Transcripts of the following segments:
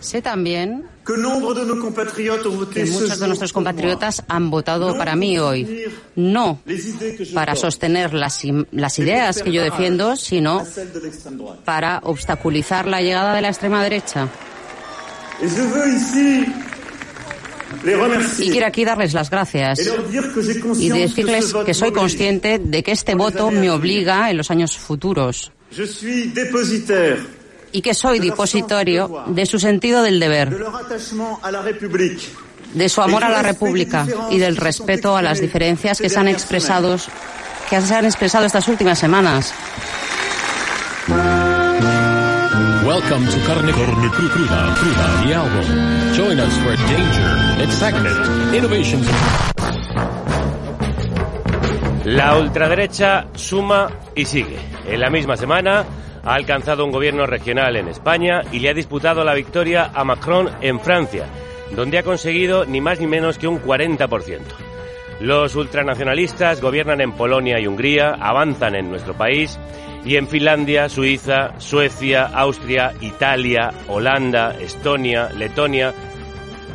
Sé también que muchos de nuestros compatriotas han votado para mí hoy, no para sostener las, las ideas que yo defiendo, sino para obstaculizar la llegada de la extrema derecha. Y quiero aquí darles las gracias y decirles que soy consciente de que este voto me obliga en los años futuros y que soy depositorio de su sentido del deber, de su amor a la República y del respeto a las diferencias que se han expresado, que se han expresado estas últimas semanas. Welcome to Carne, Carne Cruda, Cruda, the album. Join us for danger, excitement, innovations. La ultraderecha suma y sigue. En la misma semana ha alcanzado un gobierno regional en España y le ha disputado la victoria a Macron en Francia, donde ha conseguido ni más ni menos que un 40%. Los ultranacionalistas gobiernan en Polonia y Hungría, avanzan en nuestro país y en Finlandia, Suiza, Suecia, Austria, Italia, Holanda, Estonia, Letonia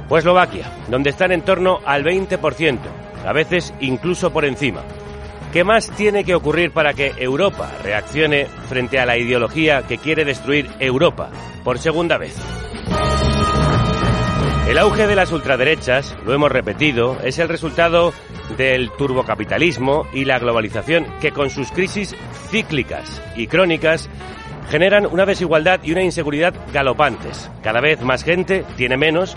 o Eslovaquia, donde están en torno al 20%, a veces incluso por encima. ¿Qué más tiene que ocurrir para que Europa reaccione frente a la ideología que quiere destruir Europa por segunda vez? El auge de las ultraderechas, lo hemos repetido, es el resultado del turbocapitalismo y la globalización que con sus crisis cíclicas y crónicas generan una desigualdad y una inseguridad galopantes. Cada vez más gente tiene menos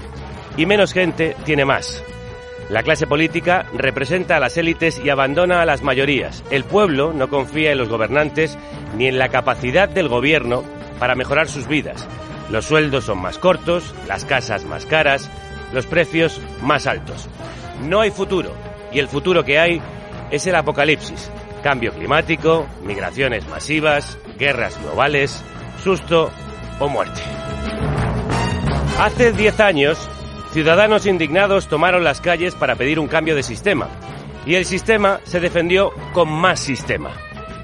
y menos gente tiene más. La clase política representa a las élites y abandona a las mayorías. El pueblo no confía en los gobernantes ni en la capacidad del gobierno para mejorar sus vidas. Los sueldos son más cortos, las casas más caras, los precios más altos. No hay futuro y el futuro que hay es el apocalipsis. Cambio climático, migraciones masivas, guerras globales, susto o muerte. Hace 10 años, ciudadanos indignados tomaron las calles para pedir un cambio de sistema. Y el sistema se defendió con más sistema.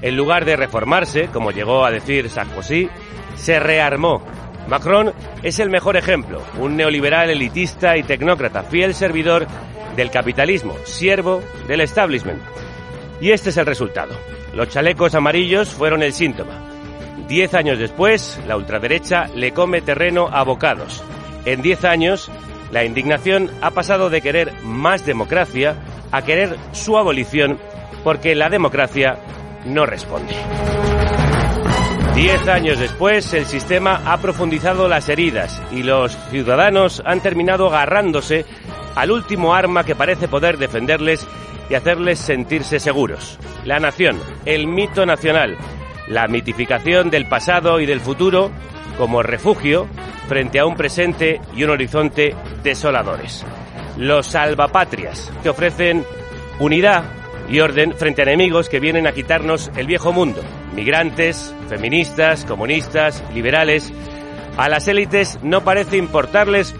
En lugar de reformarse, como llegó a decir Sarkozy, se rearmó. Macron es el mejor ejemplo, un neoliberal elitista y tecnócrata, fiel servidor del capitalismo, siervo del establishment. Y este es el resultado. Los chalecos amarillos fueron el síntoma. Diez años después, la ultraderecha le come terreno a bocados. En diez años, la indignación ha pasado de querer más democracia a querer su abolición porque la democracia no responde. Diez años después, el sistema ha profundizado las heridas y los ciudadanos han terminado agarrándose al último arma que parece poder defenderles y hacerles sentirse seguros. La nación, el mito nacional, la mitificación del pasado y del futuro como refugio frente a un presente y un horizonte desoladores. Los salvapatrias, que ofrecen unidad y orden frente a enemigos que vienen a quitarnos el viejo mundo. Migrantes, feministas, comunistas, liberales. A las élites no parece importarles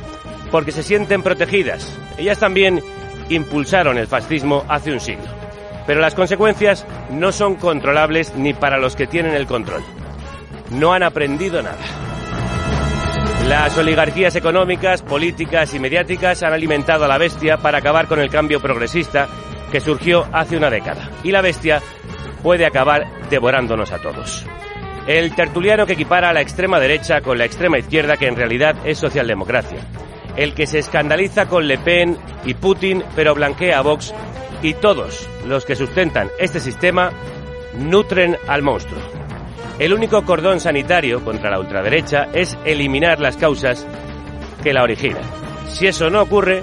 porque se sienten protegidas. Ellas también impulsaron el fascismo hace un siglo. Pero las consecuencias no son controlables ni para los que tienen el control. No han aprendido nada. Las oligarquías económicas, políticas y mediáticas han alimentado a la bestia para acabar con el cambio progresista que surgió hace una década. Y la bestia puede acabar devorándonos a todos. El tertuliano que equipara a la extrema derecha con la extrema izquierda, que en realidad es socialdemocracia el que se escandaliza con Le Pen y Putin, pero blanquea a Vox, y todos los que sustentan este sistema nutren al monstruo. El único cordón sanitario contra la ultraderecha es eliminar las causas que la originan. Si eso no ocurre,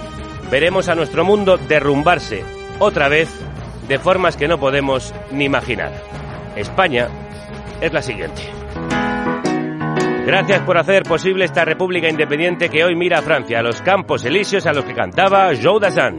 veremos a nuestro mundo derrumbarse otra vez de formas que no podemos ni imaginar. España es la siguiente. Gracias por hacer posible esta república independiente que hoy mira a Francia, a los campos elíseos a los que cantaba Joe Dassin.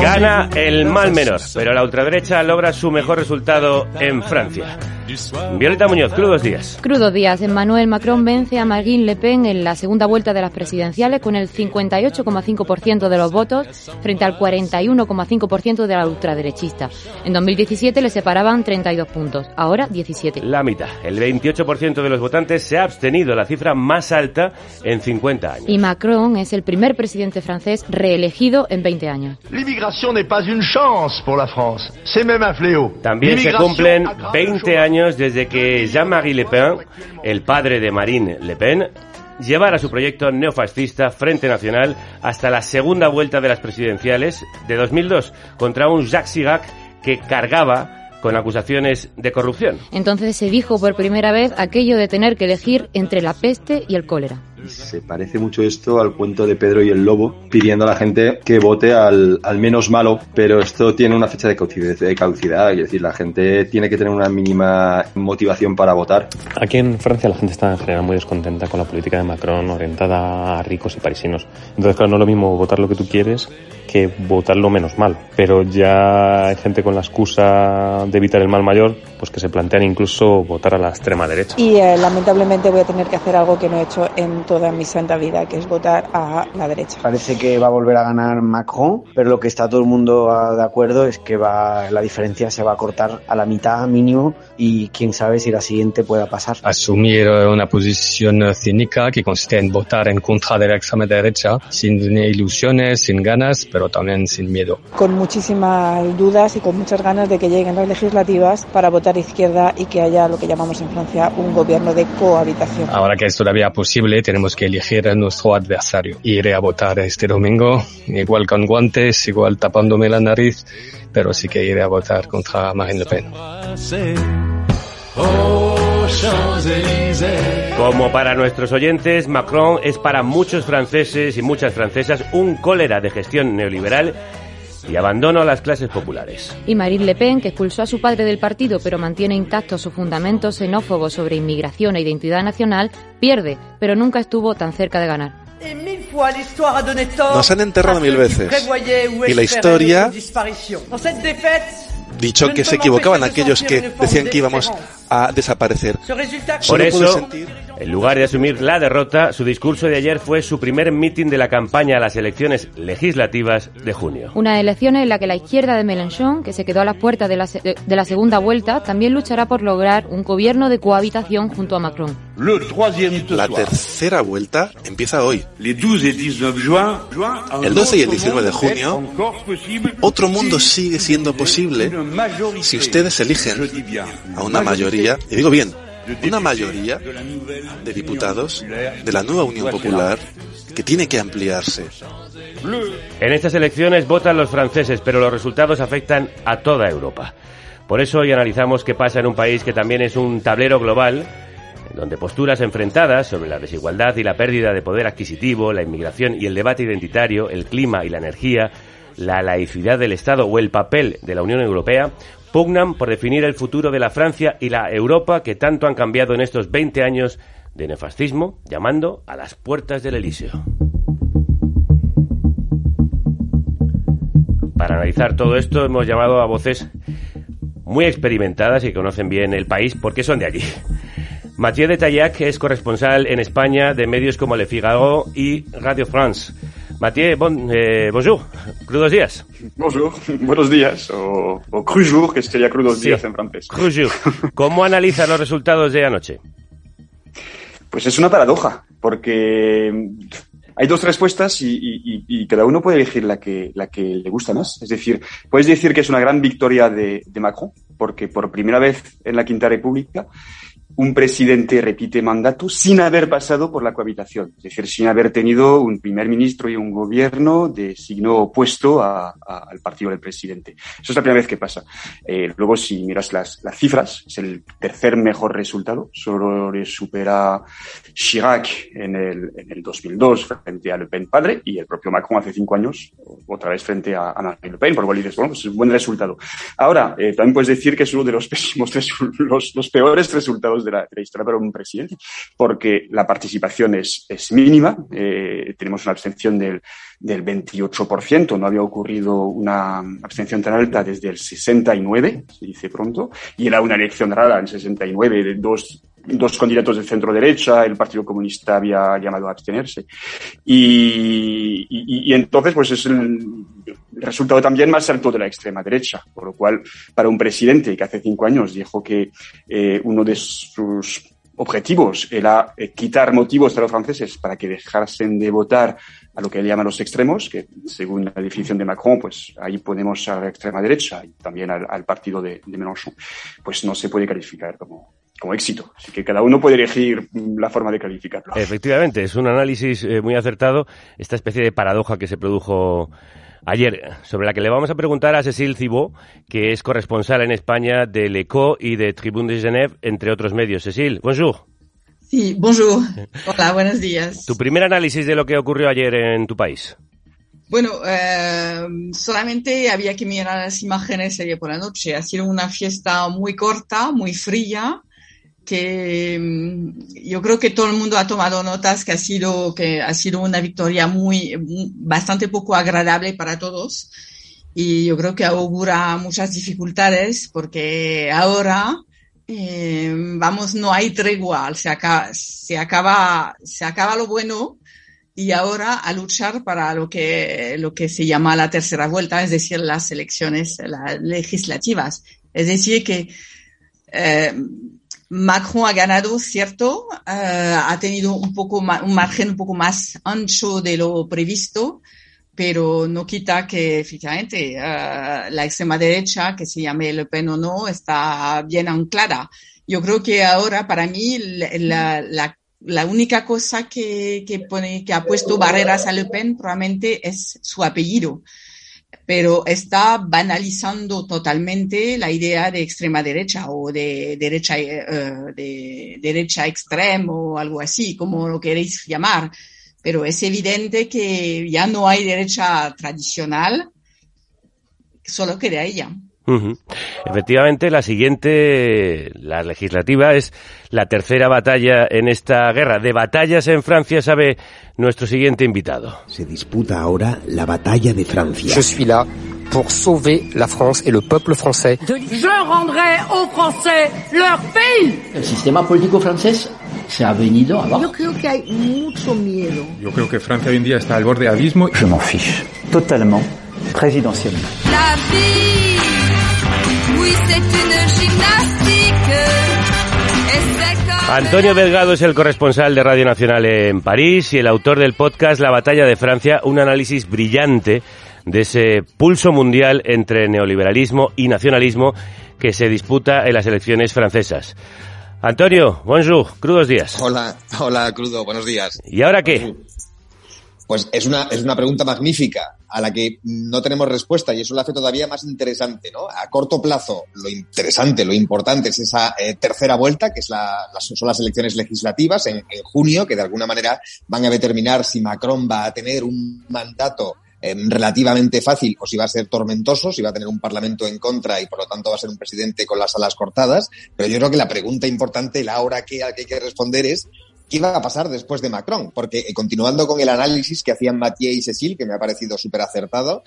Gana el mal menor, pero la ultraderecha logra su mejor resultado en Francia. Violeta Muñoz, crudos días. Crudos días. Emmanuel Macron vence a Marine Le Pen en la segunda vuelta de las presidenciales con el 58,5% de los votos frente al 41,5% de la ultraderechista. En 2017 le separaban 32 puntos, ahora 17. La mitad. El 28% de los votantes se ha abstenido, la cifra más alta en 50 años. Y Macron es el primer presidente francés reelegido en 20 años. L'immigration n'est pas une chance pour la France, c'est même un fléau. También se cumplen 20 años desde que Jean-Marie Le Pen, el padre de Marine Le Pen, llevara su proyecto neofascista Frente Nacional hasta la segunda vuelta de las presidenciales de 2002 contra un Jacques Chirac que cargaba con acusaciones de corrupción. Entonces se dijo por primera vez aquello de tener que elegir entre la peste y el cólera. Se parece mucho esto al cuento de Pedro y el Lobo, pidiendo a la gente que vote al, al menos malo, pero esto tiene una fecha de caducidad, de caducidad, es decir, la gente tiene que tener una mínima motivación para votar. Aquí en Francia la gente está en general muy descontenta con la política de Macron orientada a ricos y parisinos. Entonces, claro, no es lo mismo votar lo que tú quieres que votar lo menos mal. Pero ya hay gente con la excusa de evitar el mal mayor, pues que se plantean incluso votar a la extrema derecha. Y eh, lamentablemente voy a tener que hacer algo que no he hecho en toda mi santa vida, que es votar a la derecha. Parece que va a volver a ganar Macron, pero lo que está todo el mundo ah, de acuerdo es que va, la diferencia se va a cortar a la mitad mínimo y quién sabe si la siguiente pueda pasar. Asumir una posición cínica que consiste en votar en contra de la extrema derecha sin ilusiones, sin ganas, pero también sin miedo. Con muchísimas dudas y con muchas ganas de que lleguen las legislativas para votar izquierda y que haya lo que llamamos en Francia un gobierno de cohabitación. Ahora que es todavía posible, tenemos que elegir a nuestro adversario. Iré a votar este domingo, igual con guantes, igual tapándome la nariz, pero sí que iré a votar contra Marine Le Pen. Como para nuestros oyentes, Macron es para muchos franceses y muchas francesas un cólera de gestión neoliberal y abandono a las clases populares. Y Marine Le Pen, que expulsó a su padre del partido pero mantiene intactos sus fundamentos xenófobos sobre inmigración e identidad nacional, pierde, pero nunca estuvo tan cerca de ganar. Nos han enterrado mil veces y la historia dicho que se equivocaban aquellos que decían que íbamos a desaparecer. Por eso, sentir en lugar de asumir la derrota, su discurso de ayer fue su primer mitin de la campaña a las elecciones legislativas de junio. Una elección en la que la izquierda de Mélenchon, que se quedó a las puertas de la, se- de la segunda vuelta, también luchará por lograr un gobierno de cohabitación junto a Macron. La tercera vuelta empieza hoy. El El 12 y el 19 de junio, otro mundo sigue siendo posible si ustedes eligen a una mayoría, y digo bien, una mayoría de diputados de la nueva Unión Popular que tiene que ampliarse. En estas elecciones votan los franceses, pero los resultados afectan a toda Europa. Por eso hoy analizamos qué pasa en un país que también es un tablero global, donde posturas enfrentadas sobre la desigualdad y la pérdida de poder adquisitivo, la inmigración y el debate identitario, el clima y la energía, la laicidad del Estado o el papel de la Unión Europea pugnan por definir el futuro de la Francia y la Europa que tanto han cambiado en estos 20 años de nefascismo, llamando a las puertas del Elíseo. Para analizar todo esto hemos llamado a voces muy experimentadas y conocen bien el país porque son de allí. Mathieu de Taillac es corresponsal en España de medios como Le Figaro y Radio France. Mathieu, bon, eh, bonjour, crudos días. Bonjour, buenos días, o, o crujour, que sería crudos Sí. días en francés. Crujour. ¿Cómo analiza los resultados de anoche? Pues es una paradoja, porque hay dos respuestas y, y- y- y cada uno puede elegir la que, la que le gusta más. Es decir, puedes decir que es una gran victoria de, de Macron, porque por primera vez en la Quinta República un presidente repite mandato sin haber pasado por la cohabitación, es decir, sin haber tenido un primer ministro y un gobierno de signo opuesto al partido del presidente. Eso es la primera vez que pasa. Eh, luego, si miras las, cifras, es el tercer mejor resultado, solo le supera Chirac en el, en el 2002 frente a Le Pen padre y el propio Macron hace cinco años, otra vez frente a, a Le Pen, por lo dices, bueno, pues es un buen resultado. Ahora, eh, también puedes decir que es uno de los pésimos, los peores resultados de la, de historia para un presidente, porque la participación es, es mínima. Eh, tenemos una abstención del, del 28%. No había ocurrido una abstención tan alta desde el 69, se dice pronto, y era una elección rara en el 69 de dos dos candidatos de centro derecha, el Partido Comunista había llamado a abstenerse. Y, y entonces, pues es el resultado también más alto de la extrema derecha, por lo cual, para un presidente que hace cinco años dijo que eh, uno de sus objetivos era eh, quitar motivos a los franceses para que dejasen de votar a lo que él llama los extremos, que según la definición de Macron, pues ahí ponemos a la extrema derecha y también al, al partido de, de, Mélenchon, pues no se puede calificar como, como éxito. Así que cada uno puede elegir la forma de calificarlo. Efectivamente, es un análisis eh, muy acertado, esta especie de paradoja que se produjo ayer, sobre la que le vamos a preguntar a Cécile Thibault, que es corresponsal en España de L'Echo y de Tribune de Genève, entre otros medios. Cécile, bonjour. Sí, bonjour. Hola, buenos días. Tu primer análisis de lo que ocurrió ayer en tu país. Bueno, eh, solamente había que mirar las imágenes ayer por la noche. Ha sido una fiesta muy corta, muy fría, que mm, yo creo que todo el mundo ha tomado notas que ha sido que ha sido una victoria muy bastante poco agradable para todos. Y yo creo que augura muchas dificultades porque ahora eh, vamos no hay tregua. Se acaba se acaba se acaba lo bueno y ahora a luchar para lo que lo que se llama la tercera vuelta es decir las elecciones las legislativas. Es decir que eh, Macron ha ganado, cierto, uh, ha tenido un poco un margen un poco más ancho de lo previsto, pero no quita que efectivamente uh, la extrema derecha, que se llame Le Pen o no, está bien anclada. Yo creo que ahora para mí la única cosa que, que, pone, que ha puesto barreras a Le Pen probablemente es su apellido pero está banalizando totalmente la idea de extrema derecha o de derecha, uh, de derecha extrema o algo así, como lo queréis llamar. Pero es evidente que ya no hay derecha tradicional, solo queda ella. Uh -huh. Efectivamente, la siguiente, la legislativa, es la tercera batalla en esta guerra. De batallas en Francia sabe nuestro siguiente invitado. Se disputa ahora la batalla de Francia. Je suis là pour sauver la France et le peuple français. Je rendrai aux Français leur pays. El sistema político francés se ha venido abajo. Yo creo que hay mucho miedo. Yo creo que Francia hoy en día está al borde de abismo. Je m'en fiche totalement, présidentiellement. La vie, Antonio Delgado es el corresponsal de Radio Nacional en París y el autor del podcast La batalla de Francia, un análisis brillante de ese pulso mundial entre neoliberalismo y nacionalismo que se disputa en las elecciones francesas. Antonio, bonjour, crudos días. Hola, hola, crudo, buenos días. ¿Y ahora qué? Pues es una, es una pregunta magnífica a la que no tenemos respuesta y eso lo hace todavía más interesante, ¿no? A corto plazo, lo interesante, lo importante es esa eh, tercera vuelta, que es la, las, son las elecciones legislativas en, en, junio, que de alguna manera van a determinar si Macron va a tener un mandato eh, relativamente fácil o si va a ser tormentoso, si va a tener un parlamento en contra y por lo tanto va a ser un presidente con las alas cortadas. Pero yo creo que la pregunta importante, la hora que, a la que hay que responder es ¿Qué va a pasar después de Macron? Porque eh, continuando con el análisis que hacían Mathieu y Cecil, que me ha parecido súper acertado,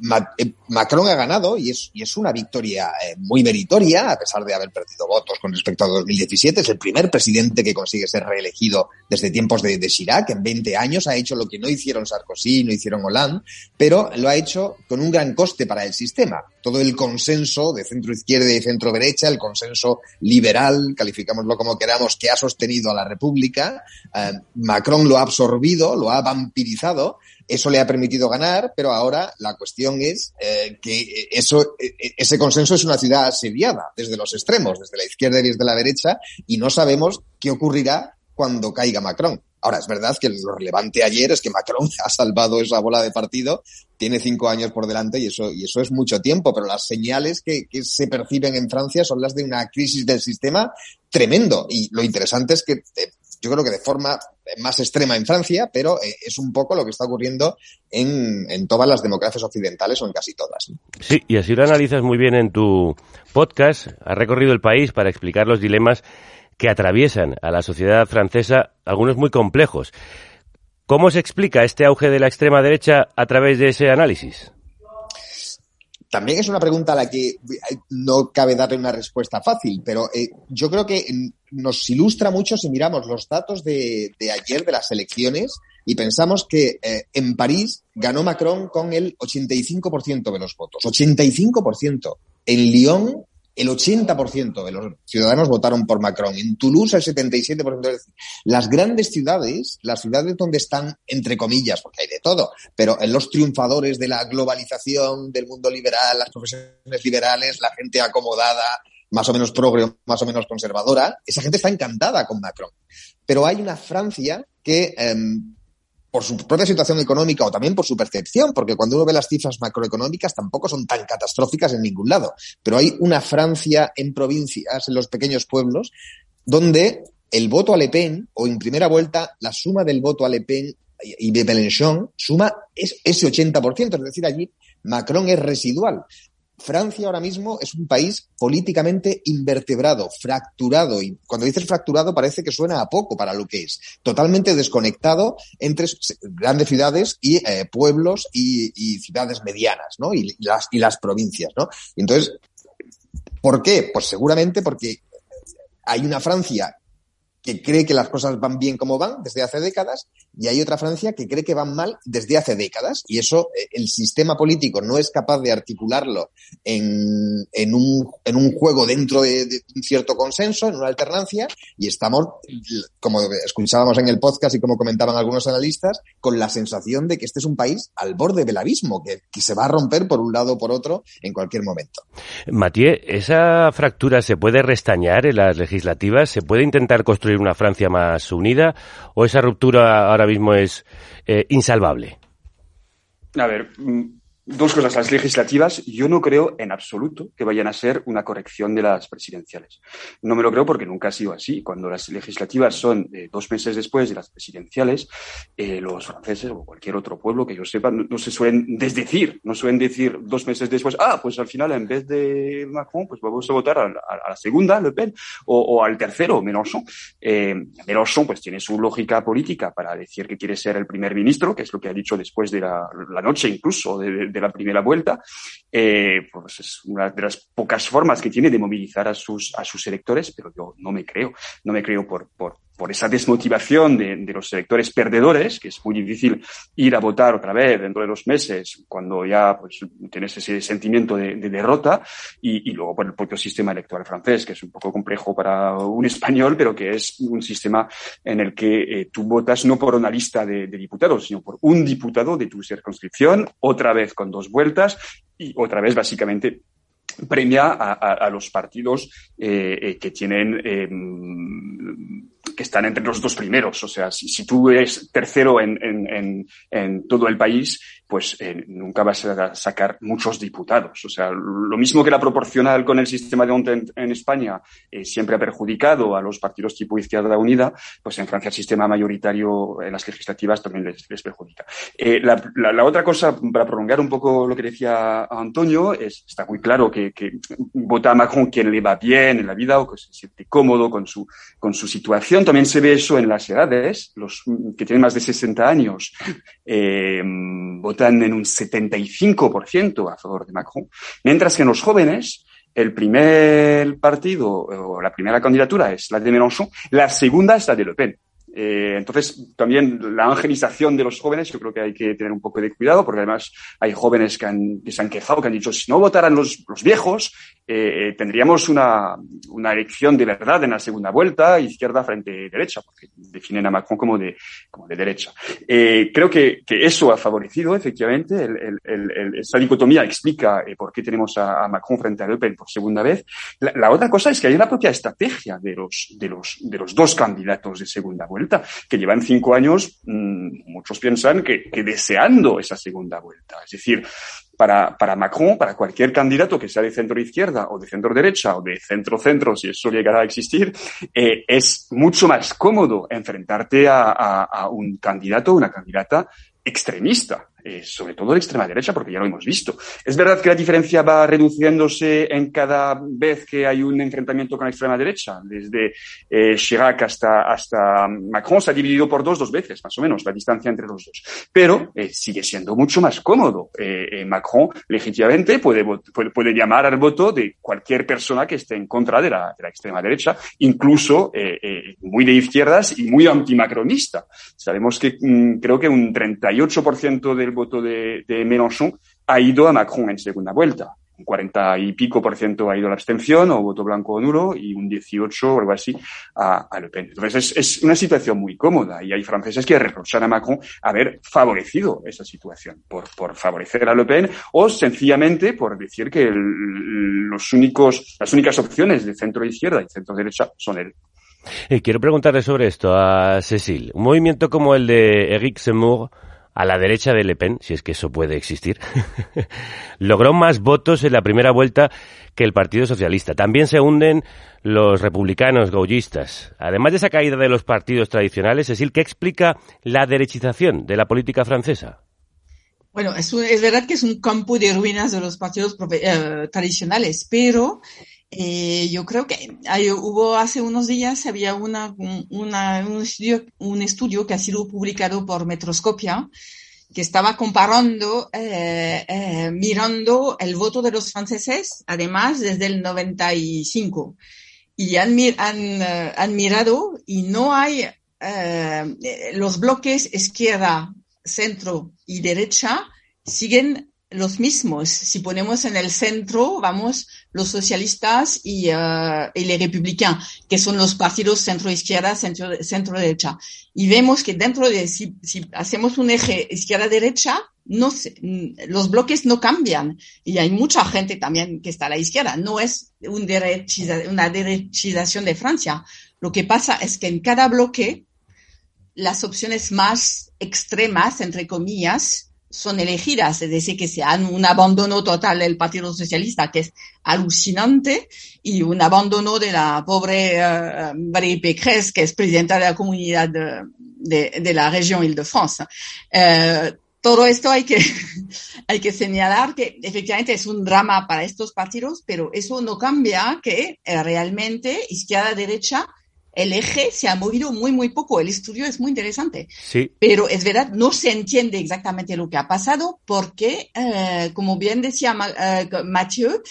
Ma eh, Macron ha ganado y es, y es una victoria eh, muy meritoria, a pesar de haber perdido votos con respecto a 2017. Es el primer presidente que consigue ser reelegido desde tiempos de, de Chirac. En 20 años ha hecho lo que no hicieron Sarkozy, no hicieron Hollande, pero lo ha hecho con un gran coste para el sistema. Todo el consenso de centro izquierda y centro derecha, el consenso liberal, calificámoslo como queramos, que ha sostenido a la República pública. Eh, Macron lo ha absorbido, lo ha vampirizado. Eso le ha permitido ganar, pero ahora la cuestión es eh, que eso, ese consenso es una ciudad asediada desde los extremos, desde la izquierda y desde la derecha, y no sabemos qué ocurrirá cuando caiga Macron. Ahora, es verdad que lo relevante ayer es que Macron ha salvado esa bola de partido, tiene cinco años por delante y eso, y eso es mucho tiempo, pero las señales que, se perciben en Francia son las de una crisis del sistema tremendo. Y lo interesante es que eh, yo creo que de forma más extrema en Francia, pero eh, es un poco lo que está ocurriendo en, en, todas las democracias occidentales o en casi todas. Sí, y así lo analizas muy bien en tu podcast. Has recorrido el país para explicar los dilemas que atraviesan a la sociedad francesa, algunos muy complejos. ¿Cómo se explica este auge de la extrema derecha a través de ese análisis? También es una pregunta a la que eh, no cabe darle una respuesta fácil, pero eh, yo creo que nos ilustra mucho si miramos los datos de, ayer de las elecciones y pensamos que eh, en París ganó Macron con el 85% de los votos. 85%. En Lyon el 80% de los ciudadanos votaron por Macron. En Toulouse el 77%. Las grandes ciudades, las ciudades donde están, entre comillas, porque hay de todo, pero en los triunfadores de la globalización, del mundo liberal, las profesiones liberales, la gente acomodada, más o menos progre, más o menos conservadora, esa gente está encantada con Macron. Pero hay una Francia que em, por su propia situación económica o también por su percepción, porque cuando uno ve las cifras macroeconómicas tampoco son tan catastróficas en ningún lado. Pero hay una Francia en provincias, en los pequeños pueblos, donde el voto a Le Pen, o en primera vuelta, la suma del voto a Le Pen y de Mélenchon suma ese 80%, es decir, allí Macron es residual. Francia ahora mismo es un país políticamente invertebrado, fracturado, y cuando dices fracturado parece que suena a poco para lo que es, totalmente desconectado entre grandes ciudades y eh, pueblos y, ciudades medianas, ¿no? Y, las, y las provincias, ¿no? entonces, ¿por qué? Pues seguramente porque hay una Francia que cree que las cosas van bien como van desde hace décadas y hay otra Francia que cree que van mal desde hace décadas y eso eh, el sistema político no es capaz de articularlo en, en, un, en un juego dentro de, un cierto consenso, en una alternancia y estamos, como escuchábamos en el podcast y como comentaban algunos analistas, con la sensación de que este es un país al borde del abismo, que, que se va a romper por un lado o por otro en cualquier momento. Mathieu, ¿esa fractura se puede restañar en las legislativas? ¿Se puede intentar construir una Francia más unida o esa ruptura ahora mismo es eh, insalvable? A ver, mm, Dos cosas, las legislativas, yo no creo en absoluto que vayan a ser una corrección de las presidenciales. No me lo creo porque nunca ha sido así. Cuando las legislativas son eh, dos meses después de las presidenciales, eh, los franceses o cualquier otro pueblo que yo sepa no, se suelen desdecir, no suelen decir dos meses después, ah, pues al final en vez de Macron, pues vamos a votar a, la segunda, Le Pen, o, al tercero, Mélenchon. Eh, Mélenchon pues tiene su lógica política para decir que quiere ser el primer ministro, que es lo que ha dicho después de la, noche incluso de de la primera vuelta, eh, pues es una de las pocas formas que tiene de movilizar a sus, a sus electores, pero yo no me creo, no me creo por, por, por esa desmotivación de, los electores perdedores, que es muy difícil ir a votar otra vez dentro de dos meses cuando ya pues, tienes ese sentimiento de, de derrota, y, luego por el propio sistema electoral francés, que es un poco complejo para un español, pero que es un sistema en el que eh, tú votas no por una lista de, diputados, sino por un diputado de tu circunscripción, otra vez con dos vueltas, y otra vez básicamente premia a, los partidos eh, eh, que tienen eh, que están entre los dos primeros. O sea, si, si tú eres tercero en, en, en, todo el país, pues eh, nunca vas a sacar muchos diputados. O sea, lo mismo que la proporcional con el sistema de ONTE en, España eh, siempre ha perjudicado a los partidos tipo Izquierda Unida, pues en Francia el sistema mayoritario en las legislativas también les, les perjudica. Eh, la, la, la, otra cosa, para prolongar un poco lo que decía Antonio, es, está muy claro que, que vota a Macron quien le va bien en la vida o que se siente cómodo con su, con su situación también se ve eso en las edades. Los que tienen más de 60 años eh, votan en un 75% a favor de Macron, mientras que en los jóvenes el primer partido o la primera candidatura es la de Mélenchon, la segunda es la de Le Pen. Eh, entonces, también la angelización de los jóvenes, yo creo que hay que tener un poco de cuidado, porque además hay jóvenes que, se han quejado, que han dicho, si no votaran los, viejos, eh, tendríamos una, una, elección de verdad en la segunda vuelta, izquierda frente derecha, porque definen a Macron como de, como de derecha. Eh, creo que, eso ha favorecido, efectivamente, el, el, el, esa dicotomía explica eh, por qué tenemos a, a, Macron frente a Le Pen por segunda vez. La, la, otra cosa es que hay una propia estrategia de los, de los, de los dos candidatos de segunda vuelta, que llevan cinco años, mmm, muchos piensan que, deseando esa segunda vuelta. Es decir, para, para Macron, para cualquier candidato que sea de centro izquierda o de centro derecha o de centro centro, si eso llegará a existir, eh, es mucho más cómodo enfrentarte a, a, a un candidato o una candidata extremista eh, sobre todo de extrema derecha, porque ya lo hemos visto. Es verdad que la diferencia va reduciéndose en cada vez que hay un enfrentamiento con la extrema derecha. Desde eh, Chirac hasta, hasta Macron se ha dividido por dos, dos veces, más o menos, la distancia entre los dos. Pero eh, sigue siendo mucho más cómodo. Macron, legítimamente, puede, puede, llamar al voto de cualquier persona que esté en contra de la, de la extrema derecha, incluso muy de izquierdas y muy antimacronista. Sabemos que mmm, creo que un 38% del voto de, de, Mélenchon ha ido a Macron en segunda vuelta. Un 40 y pico por ciento ha ido a la abstención o voto blanco o nulo y un 18 o algo así a, a Le Pen. Entonces es, es, una situación muy cómoda y hay franceses que reprochan a Macron haber favorecido esa situación por, por favorecer a Le Pen o sencillamente por decir que los únicos, las únicas opciones de centro izquierda y centro derecha son él. Y quiero preguntarle sobre esto a Cecil. Un movimiento como el de Eric Zemmour a la derecha de Le Pen, si es que eso puede existir, logró más votos en la primera vuelta que el Partido Socialista. También se hunden los republicanos gaullistas. Además de esa caída de los partidos tradicionales, Cecil, ¿qué explica la derechización de la política francesa? Bueno, es, un, es verdad que es un campo de ruinas de los partidos eh, tradicionales, pero eh, yo creo que hay, hubo hace unos días, había una, un, estudio, un estudio que ha sido publicado por Metroscopia que estaba comparando, eh, eh, mirando el voto de los franceses, además desde el 95. Y han, han, uh, han mirado y no hay uh, los bloques izquierda, centro y derecha siguen los mismos. Si ponemos en el centro, vamos, los socialistas y, uh, y los republicanos, que son los partidos centro-izquierda, centro-derecha. Y vemos que dentro de, si, si hacemos un eje izquierda-derecha, no los bloques no cambian. Y hay mucha gente también que está a la izquierda. No es un derechiza, una derechización de Francia. Lo que pasa es que en cada bloque, las opciones más extremas, entre comillas, son elegidas, es decir, que se han un abandono total del Partido Socialista, que es alucinante, y un abandono de la pobre uh, Valérie Pécresse, que es presidenta de la comunidad de, de, de la región Île-de-France. Uh, todo esto hay que, hay que señalar que efectivamente es un drama para estos partidos, pero eso no cambia que eh, realmente izquierda-derecha el eje se ha movido muy, muy poco. El estudio es muy interesante. Sí. Pero es verdad, no se entiende exactamente lo que ha pasado porque, eh, como bien decía eh, Mathieu,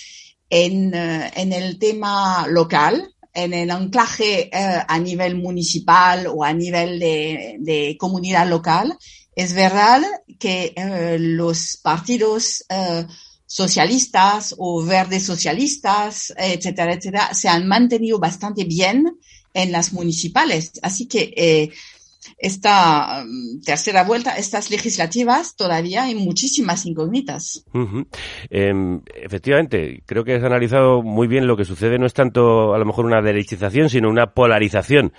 en, eh, en, el tema local, en el anclaje a nivel municipal o a nivel de, de comunidad local, es verdad que los partidos socialistas o verdes socialistas, etcétera, etcétera, se han mantenido bastante bien en las municipales. Así que eh, esta um, tercera vuelta, estas legislativas, todavía hay muchísimas incógnitas. Uh -huh. eh, efectivamente, creo que has analizado muy bien lo que sucede. No es tanto a lo mejor una derechización, sino una polarización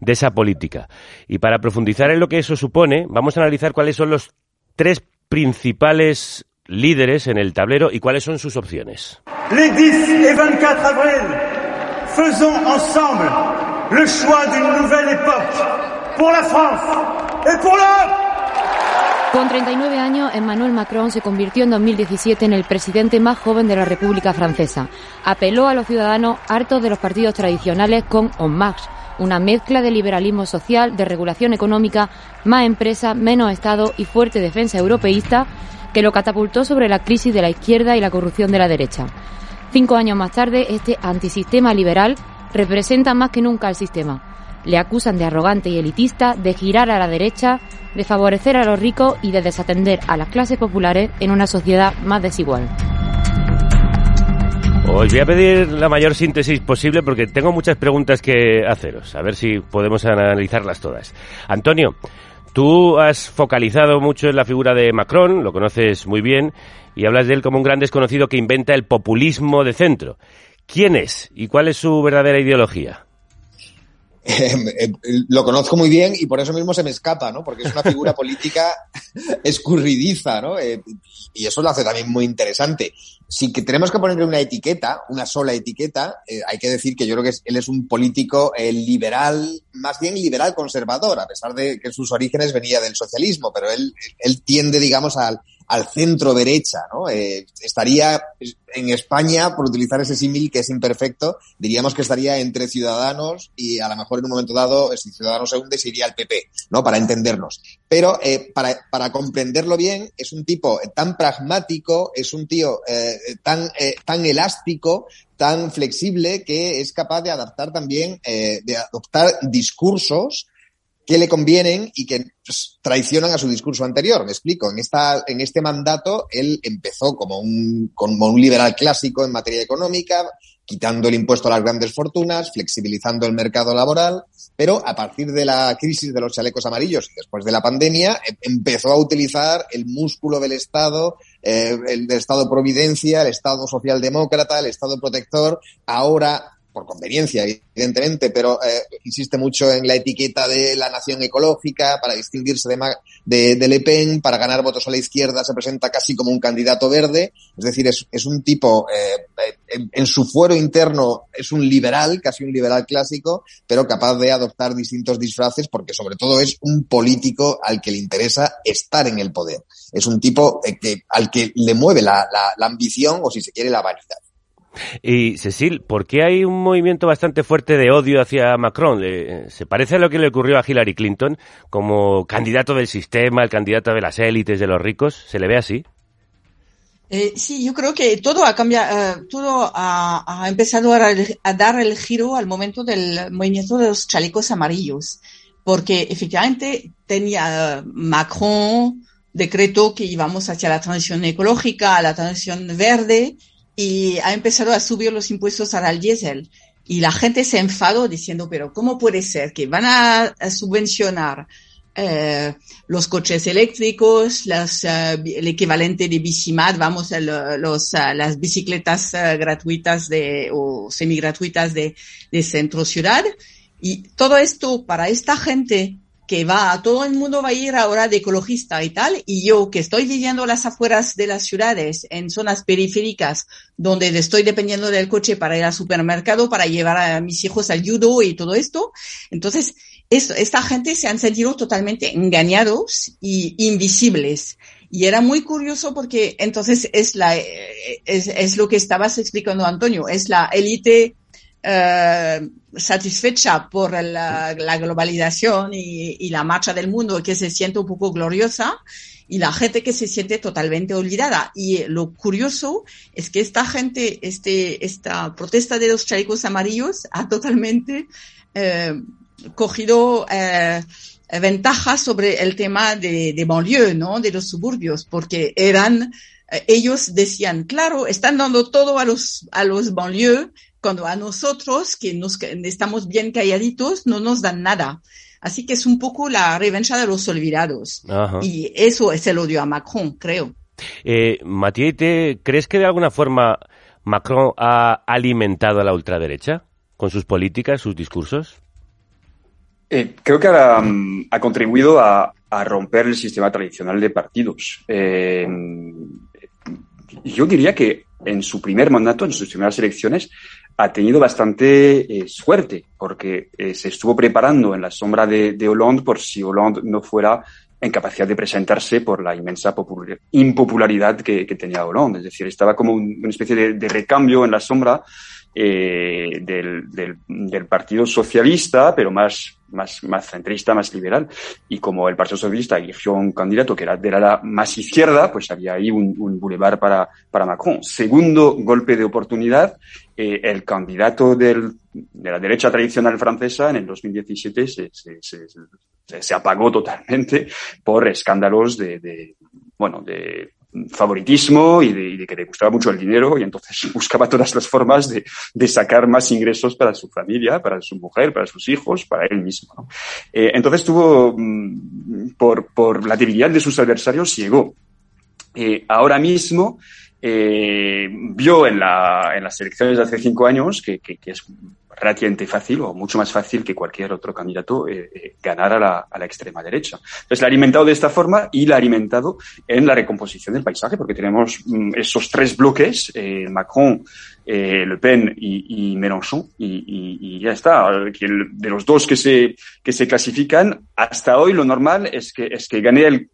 de esa política. Y para profundizar en lo que eso supone, vamos a analizar cuáles son los tres principales líderes en el tablero y cuáles son sus opciones. Les 10 et 24 avril, faisons ensemble le choix d'une nouvelle époque pour la France et pour l'Europe. Con 39 años, Emmanuel Macron se convirtió en 2017 en el presidente más joven de la República Francesa. Apeló a los ciudadanos hartos de los partidos tradicionales con En Marche, una mezcla de liberalismo social, de regulación económica, más empresa, menos Estado y fuerte defensa europeísta que lo catapultó sobre la crisis de la izquierda y la corrupción de la derecha. Cinco años más tarde, este antisistema liberal representa más que nunca al sistema. Le acusan de arrogante y elitista, de girar a la derecha, de favorecer a los ricos y de desatender a las clases populares en una sociedad más desigual. Os voy a pedir la mayor síntesis posible porque tengo muchas preguntas que haceros, a ver si podemos analizarlas todas. Antonio, tú has focalizado mucho en la figura de Macron, lo conoces muy bien, y hablas de él como un gran desconocido que inventa el populismo de centro. ¿Quién es y cuál es su verdadera ideología? Eh, lo conozco muy bien y por eso mismo se me escapa, ¿no? Porque es una figura política escurridiza, ¿no? Eh, y eso lo hace también muy interesante. Si que tenemos que ponerle una etiqueta, una sola etiqueta, eh, hay que decir que yo creo que él es un político liberal, más bien liberal conservador, a pesar de que sus orígenes venía del socialismo, pero él, él tiende, digamos, al, al centro derecha, ¿no? Eh, estaría en España, por utilizar ese símil que es imperfecto, diríamos que estaría entre Ciudadanos y a lo mejor en un momento dado, si Ciudadanos se hunde, se iría al PP, ¿no? Para entendernos. Pero eh, para, para, comprenderlo bien, es un tipo tan pragmático, es un tío eh, tan, eh, tan elástico, tan flexible, que es capaz de adaptar también, eh, de adoptar discursos que le convienen y que pues, traicionan a su discurso anterior. Me explico. En, esta, en este mandato, él empezó como un, como un liberal clásico en materia económica, quitando el impuesto a las grandes fortunas, flexibilizando el mercado laboral, pero a partir de la crisis de los chalecos amarillos y después de la pandemia, em, empezó a utilizar el músculo del Estado, eh, el Estado Providencia, el Estado socialdemócrata, el Estado protector, ahora por conveniencia, evidentemente, pero eh, insiste mucho en la etiqueta de la nación ecológica para distinguirse de, de, de, Le Pen, para ganar votos a la izquierda se presenta casi como un candidato verde, es decir, es, es un tipo, eh, en, en, su fuero interno es un liberal, casi un liberal clásico, pero capaz de adoptar distintos disfraces porque sobre todo es un político al que le interesa estar en el poder. Es un tipo eh, al que le mueve la, la, la ambición o si se quiere la vanidad. Y Cecil, ¿por qué hay un movimiento bastante fuerte de odio hacia Macron? ¿Se parece a lo que le ocurrió a Hillary Clinton como candidato del sistema, el candidato de las élites, de los ricos? ¿Se le ve así? Eh, sí, yo creo que todo ha cambiado, uh, todo ha, empezado a, dar el giro al momento del movimiento de los chalecos amarillos, porque efectivamente tenía Macron decretó que íbamos hacia la transición ecológica, la transición verde, y ha empezado a subir los impuestos al diésel. Y la gente se enfadó diciendo, pero ¿cómo puede ser que van a, subvencionar eh, los coches eléctricos, las, uh, el equivalente de Bicimat, vamos, el, los, uh, las bicicletas gratuitas de, o semi-gratuitas de, de centro ciudad? Y todo esto para esta gente que va, todo el mundo va a ir ahora de ecologista y tal, y yo que estoy viviendo las afueras de las ciudades, en zonas periféricas, donde estoy dependiendo del coche para ir al supermercado, para llevar a mis hijos al judo y todo esto, entonces es, esta gente se han sentido totalmente engañados y invisibles. Y era muy curioso porque entonces es la, es, es lo que estabas explicando Antonio, es la élite Uh, satisfecha por la, globalización y, la marcha del mundo que se siente un poco gloriosa y la gente que se siente totalmente olvidada. Y lo curioso es que esta gente, este, esta protesta de los chalecos amarillos ha totalmente eh, cogido eh, ventaja sobre el tema de, de banlieue, ¿no? De los suburbios, porque eran, eh, ellos decían, claro, están dando todo a los, a los banlieues, cuando a nosotros, que nos estamos bien calladitos, no nos dan nada. Así que es un poco la revancha de los olvidados. Ajá. Y eso es el odio a Macron, creo. Eh, Mathieu, ¿crees que de alguna forma Macron ha alimentado a la ultraderecha con sus políticas, sus discursos? Eh, creo que ha, ha contribuido a, a, romper el sistema tradicional de partidos. Eh, yo diría que en su primer mandato, en sus primeras elecciones, ha tenido bastante eh, suerte, porque eh, se estuvo preparando en la sombra de, de, Hollande por si Hollande no fuera en capacidad de presentarse por la inmensa popular, impopularidad que, tenía Hollande. Es decir, estaba como un, una especie de, recambio en la sombra eh, del, del, del, Partido Socialista, pero más más, más centrista, más liberal. Y como el Partido Socialista eligió un candidato que era de la más izquierda, pues había ahí un, un boulevard para, para Macron. Segundo golpe de oportunidad, eh, el candidato del, de la derecha tradicional francesa en el 2017 se, se, se, se apagó totalmente por escándalos de, de bueno, de favoritismo y de, que le gustaba mucho el dinero y entonces buscaba todas las formas de, sacar más ingresos para su familia, para su mujer, para sus hijos, para él mismo. Eh, entonces tuvo, mm, por, la debilidad de sus adversarios, llegó. Eh, ahora mismo eh, vio en, la, en, las elecciones de hace cinco años que, que, es relativamente fácil o mucho más fácil que cualquier otro candidato eh, eh, ganar a la, a la, extrema derecha. Entonces la ha alimentado de esta forma y la ha alimentado en la recomposición del paisaje, porque tenemos mm, esos tres bloques, eh, Macron, Le Pen y, y Mélenchon, y, y, y, ya está. De los dos que se, que se clasifican, hasta hoy lo normal es que, es que gane el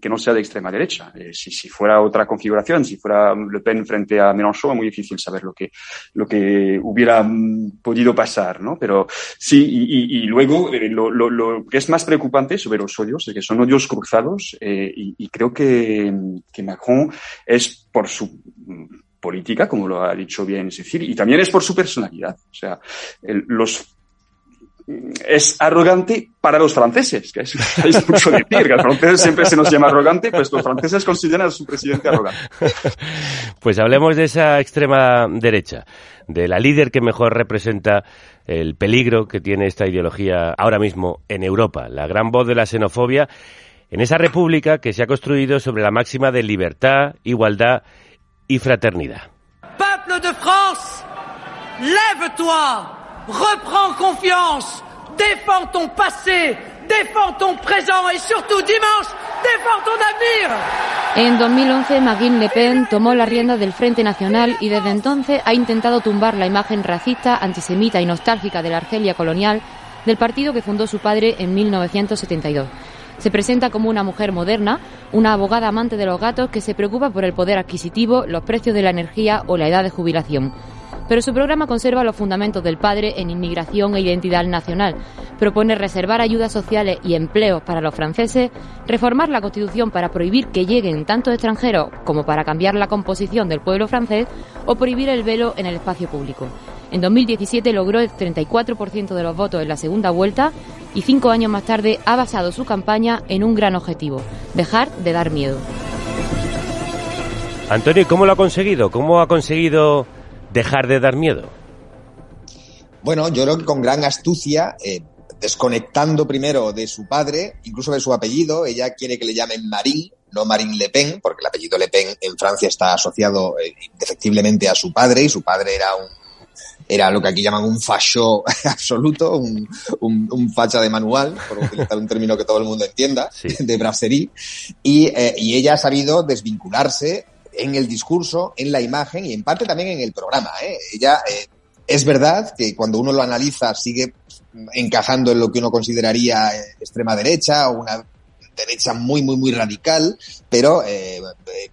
que no sea de extrema derecha. Eh, si, si, fuera otra configuración, si fuera Le Pen frente a Mélenchon, es muy difícil saber lo que, lo que hubiera mm, podido pasar, ¿no? Pero sí, y, y, y luego eh, lo, lo, lo, que es más preocupante sobre los odios, es que son odios cruzados, eh, y, creo que, que Macron es por su mm, política, como lo ha dicho bien Cecil, y también es por su personalidad. O sea, el, los es arrogante para los franceses, que es, es mucho decir, que a los franceses siempre se nos llama arrogante, pues los franceses consideran a su presidente arrogante. Pues hablemos de esa extrema derecha, de la líder que mejor representa el peligro que tiene esta ideología ahora mismo en Europa, la gran voz de la xenofobia, en esa república que se ha construido sobre la máxima de libertad, igualdad y fraternidad. Peuple de France, lève-toi! Reprends confiance, défends ton passé, défends ton présent et surtout dimanche, défends ton avenir. En 2011, Marine Le Pen tomó la rienda del Frente Nacional y desde entonces ha intentado tumbar la imagen racista, antisemita y nostálgica de la Argelia colonial del partido que fundó su padre en 1972. Se presenta como una mujer moderna, una abogada amante de los gatos que se preocupa por el poder adquisitivo, los precios de la energía o la edad de jubilación pero su programa conserva los fundamentos del padre en inmigración e identidad nacional. Propone reservar ayudas sociales y empleos para los franceses, reformar la Constitución para prohibir que lleguen tanto extranjeros como para cambiar la composición del pueblo francés o prohibir el velo en el espacio público. En 2017 logró el 34% de los votos en la segunda vuelta y cinco años más tarde ha basado su campaña en un gran objetivo, dejar de dar miedo. Antonio, ¿cómo lo ha conseguido? ¿Cómo ha conseguido dejar de dar miedo? Bueno, yo creo que con gran astucia, eh, desconectando primero de su padre, incluso de su apellido, ella quiere que le llamen Marine, no Marine Le Pen, porque el apellido Le Pen en Francia está asociado eh, indefectiblemente a su padre y su padre era un era lo que aquí llaman un facho absoluto, un, un, un, facha de manual, por utilizar un término que todo el mundo entienda, sí. de brasserie, y, eh, y ella ha sabido desvincularse en el discurso, en la imagen y en parte también en el programa. ¿eh? Ella, eh, es verdad que cuando uno lo analiza sigue encajando en lo que uno consideraría eh, extrema derecha o una derecha muy, muy, muy radical, pero eh, eh,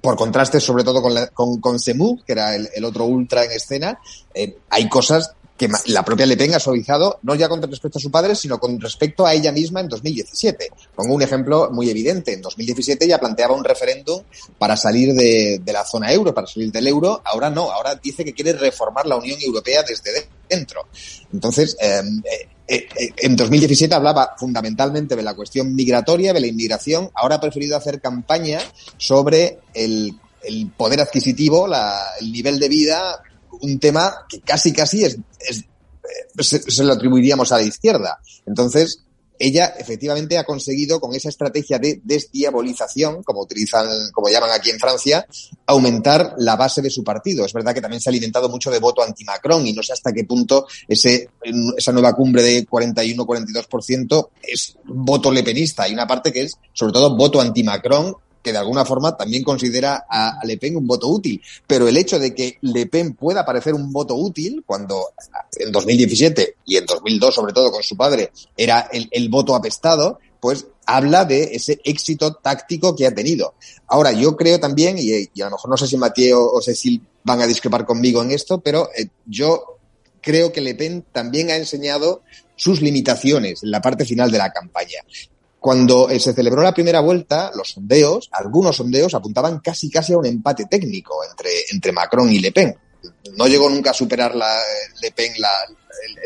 por contraste sobre todo con, la, con, con que era el, el, otro ultra en escena, eh, hay cosas que la propia Le Pen ha suavizado, no ya con respecto a su padre, sino con respecto a ella misma en 2017. Pongo un ejemplo muy evidente. En 2017 ella planteaba un referéndum para salir de, de, la zona euro, para salir del euro. Ahora no, ahora dice que quiere reformar la Unión Europea desde dentro. Entonces, eh, eh, eh, en 2017 hablaba fundamentalmente de la cuestión migratoria, de la inmigración. Ahora ha preferido hacer campaña sobre el, el poder adquisitivo, la, el nivel de vida un tema que casi casi es, es eh, se, lo atribuiríamos a la izquierda. Entonces, ella efectivamente ha conseguido con esa estrategia de desdiabolización, como utilizan, como llaman aquí en Francia, aumentar la base de su partido. Es verdad que también se ha alimentado mucho de voto anti-Macron y no sé hasta qué punto ese, esa nueva cumbre de 41-42% es voto lepenista. Hay una parte que es sobre todo voto anti-Macron que de alguna forma también considera a, Le Pen un voto útil. Pero el hecho de que Le Pen pueda parecer un voto útil, cuando en 2017 y en 2002, sobre todo con su padre, era el, voto apestado, pues habla de ese éxito táctico que ha tenido. Ahora, yo creo también, y, y a lo mejor no sé si Mateo o Cecil van a discrepar conmigo en esto, pero eh, yo creo que Le Pen también ha enseñado sus limitaciones en la parte final de la campaña. Cuando eh, se celebró la primera vuelta, los sondeos, algunos sondeos apuntaban casi casi a un empate técnico entre, entre Macron y Le Pen. No llegó nunca a superar la, Le Pen la,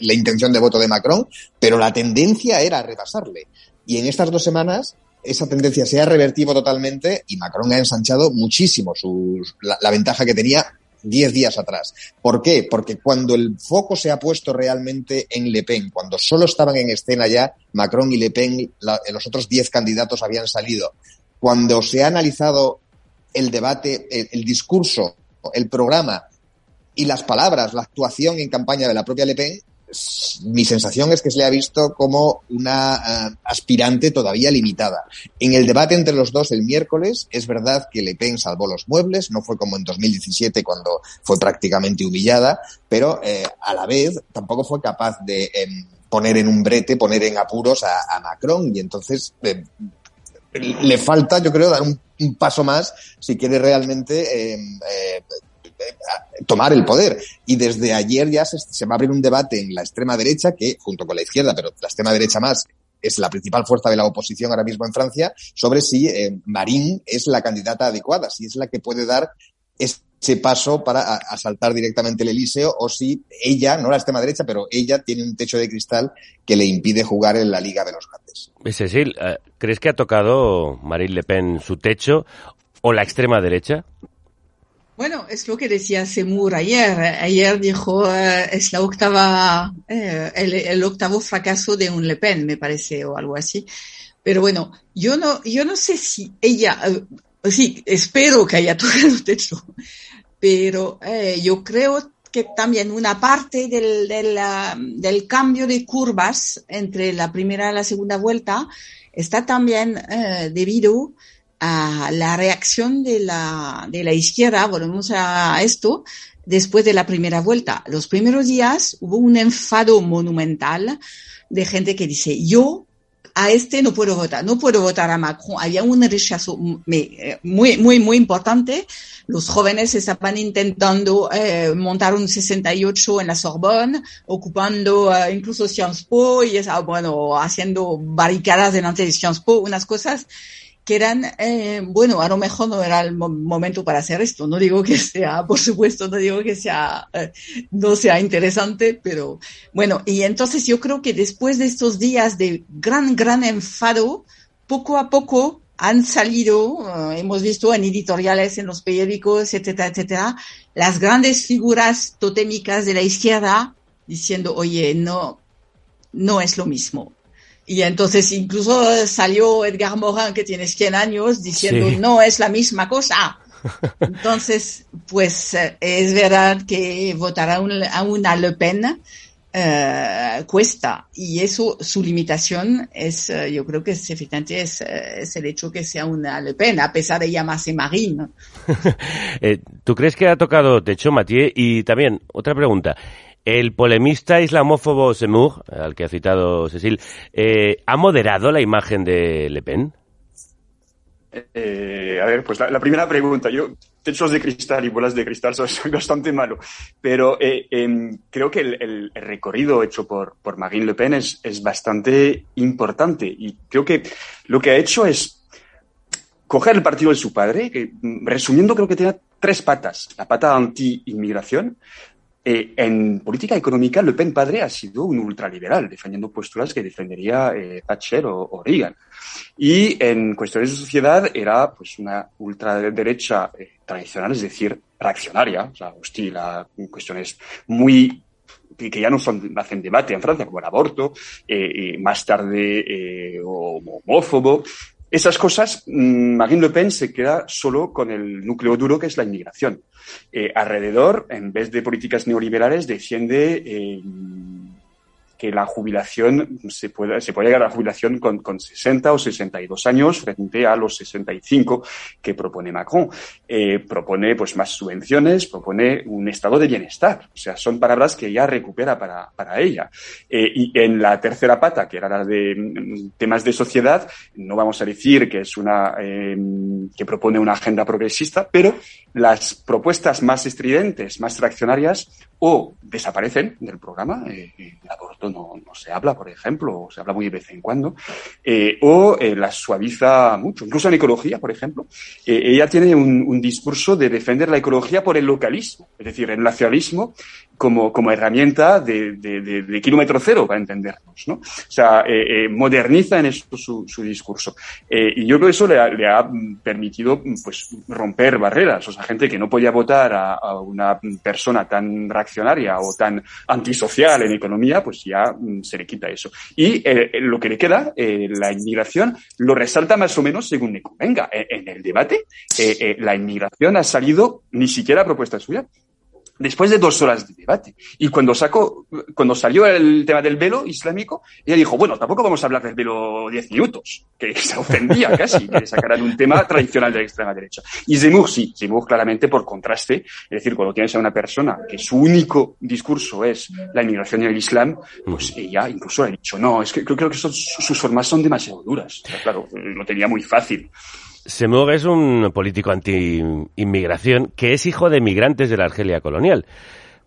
la intención de voto de Macron, pero la tendencia era rebasarle. Y en estas dos semanas esa tendencia se ha revertido totalmente y Macron ha ensanchado muchísimo su, la, la ventaja que tenía 10 días atrás. ¿Por qué? Porque cuando el foco se ha puesto realmente en Le Pen, cuando solo estaban en escena ya Macron y Le Pen, la, los otros 10 candidatos habían salido. Cuando se ha analizado el debate, el, el discurso, el programa y las palabras, la actuación en campaña de la propia Le Pen, mi sensación es que se le ha visto como una uh, aspirante todavía limitada. En el debate entre los dos el miércoles, es verdad que Le Pen salvó los muebles, no fue como en 2017 cuando fue prácticamente humillada, pero eh, a la vez tampoco fue capaz de eh, poner en un brete, poner en apuros a, Macron y entonces eh, le falta, yo creo, dar un, paso más si quiere realmente eh, tomar el poder. Y desde ayer ya se, va a abrir un debate en la extrema derecha, que junto con la izquierda, pero la extrema derecha más, es la principal fuerza de la oposición ahora mismo en Francia, sobre si eh, Marín es la candidata adecuada, si es la que puede dar ese paso para asaltar directamente el Elíseo o si ella, no la extrema derecha, pero ella tiene un techo de cristal que le impide jugar en la Liga de los Grandes. Cecil, ¿crees que ha tocado Marine Le Pen su techo o la extrema derecha? Bueno, es lo que decía Semur ayer. Ayer dijo, uh, es la octava, eh, el, octavo fracaso de un Le Pen, me parece, o algo así. Pero bueno, yo no, yo no sé si ella, uh, sí, espero que haya tocado el techo, pero eh, yo creo que también una parte del, del, del, cambio de curvas entre la primera y la segunda vuelta está también eh, debido la reacción de la, de la izquierda, volvemos a esto, después de la primera vuelta. Los primeros días hubo un enfado monumental de gente que dice, yo a este no puedo votar, no puedo votar a Macron. Había un rechazo muy, muy, muy importante. Los jóvenes estaban intentando eh, montar un 68 en la Sorbonne, ocupando eh, incluso Sciences Po y bueno, haciendo barricadas delante de Sciences Po, unas cosas que eran, eh, bueno, a lo mejor no era el mo momento para hacer esto. No digo que sea, por supuesto, no digo que sea, eh, no sea interesante, pero bueno, y entonces yo creo que después de estos días de gran, gran enfado, poco a poco han salido, uh, hemos visto en editoriales, en los periódicos, etcétera, etcétera, las grandes figuras totémicas de la izquierda diciendo, oye, no, no es lo mismo. Y entonces incluso salió Edgar Morin, que tiene 100 años, diciendo, sí. no es la misma cosa. Entonces, pues es verdad que votar a, un, a una Le Pen uh, cuesta. Y eso, su limitación es, uh, yo creo que es, efectivamente es, es, el hecho que sea una Le Pen, a pesar de llamarse Marine. eh, ¿Tú crees que ha tocado techo, Mathieu? Y también, otra pregunta. El polemista islamófobo Semur, al que ha citado Cecil, eh, ¿ha moderado la imagen de Le Pen? Eh, a ver, pues la, primera pregunta. Yo, techos de cristal y bolas de cristal soy, soy bastante malo, pero eh, eh, creo que el, el, recorrido hecho por, por Marine Le Pen es, es bastante importante y creo que lo que ha hecho es coger el partido de su padre, que resumiendo creo que tiene tres patas. La pata anti-inmigración, eh, en política económica, Le Pen padre ha sido un ultraliberal, defendiendo posturas que defendería eh, Thatcher o, Reagan. Y en cuestiones de sociedad era pues una ultraderecha eh, tradicional, es decir, reaccionaria, o sea, hostil a cuestiones muy que ya no son, hacen debate en Francia, como el aborto, eh, más tarde homófobo, esas cosas, mmm, Marine Le Pen se queda solo con el núcleo duro que es la inmigración. Eh, alrededor, en vez de políticas neoliberales, defiende eh, que la jubilación se puede, se puede llegar a la jubilación con, con 60 o 62 años frente a los 65 que propone Macron. Eh, propone pues más subvenciones, propone un estado de bienestar. O sea, son palabras que ella recupera para, para ella. Eh, y en la tercera pata, que era la de mm, temas de sociedad, no vamos a decir que es una eh, que propone una agenda progresista, pero las propuestas más estridentes, más traccionarias, o desaparecen del programa, eh, el aborto no, no, se habla, por ejemplo, o se habla muy de vez en cuando, eh, o eh, las suaviza mucho, incluso en ecología, por ejemplo. Eh, ella tiene un, un, discurso de defender la ecología por el localismo, es decir, el nacionalismo como, como herramienta de, de, de, de kilómetro cero, para entendernos, ¿no? O sea, moderniza en esto su, su discurso. y yo creo que eso le ha, le ha, permitido pues, romper barreras, o sea, gente que no podía votar a, a una persona tan reaccionaria o tan antisocial en economía, pues ya mm, se le quita eso. Y eh, lo que le queda, eh, la inmigración, lo resalta más o menos según le convenga. En, el debate, eh, la inmigración ha salido ni siquiera propuesta suya después de dos horas de debate. Y cuando sacó, cuando salió el tema del velo islámico, ella dijo, bueno, tampoco vamos a hablar del velo diez minutos, que se ofendía casi que sacaran un tema tradicional de la extrema derecha. Y Zemmour sí, Zemmour claramente por contraste, es decir, cuando tienes a una persona que su único discurso es la inmigración y el Islam, pues ella incluso le ha dicho, no, es que creo, creo que son, sus formas son demasiado duras. Claro, lo tenía muy fácil. Semur es un político anti-inmigración que es hijo de migrantes de la Argelia colonial.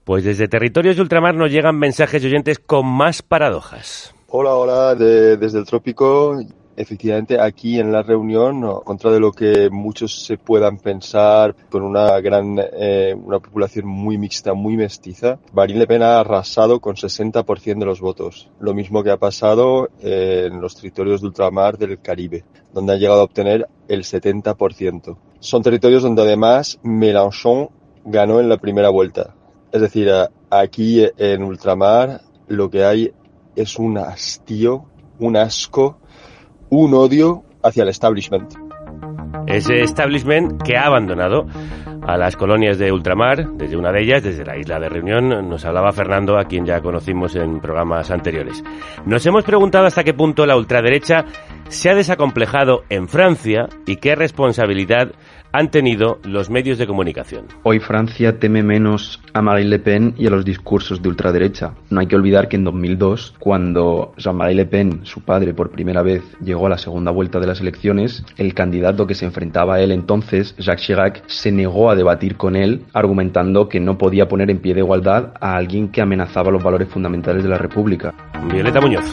Pues desde territorios de ultramar nos llegan mensajes oyentes con más paradojas. Hola, hola, de, desde el trópico. Efectivamente, aquí en la reunión, contra de lo que muchos se puedan pensar, con una gran, eh, una población muy mixta, muy mestiza, Marine Le Pen ha arrasado con 60% de los votos. Lo mismo que ha pasado en los territorios de ultramar del Caribe, donde ha llegado a obtener el 70%. Son territorios donde además Mélenchon ganó en la primera vuelta. Es decir, aquí en ultramar lo que hay es un hastío, un asco, un odio hacia el establishment. Ese establishment que ha abandonado a las colonias de ultramar, desde una de ellas, desde la isla de Reunión, nos hablaba Fernando, a quien ya conocimos en programas anteriores. Nos hemos preguntado hasta qué punto la ultraderecha se ha desacomplejado en Francia y qué responsabilidad han tenido los medios de comunicación. Hoy Francia teme menos a Marine Le Pen y a los discursos de ultraderecha. No hay que olvidar que en 2002, cuando Jean-Marie Le Pen, su padre, por primera vez llegó a la segunda vuelta de las elecciones, el candidato que se enfrentaba a él entonces, Jacques Chirac, se negó a debatir con él, argumentando que no podía poner en pie de igualdad a alguien que amenazaba los valores fundamentales de la República. Violeta Muñoz.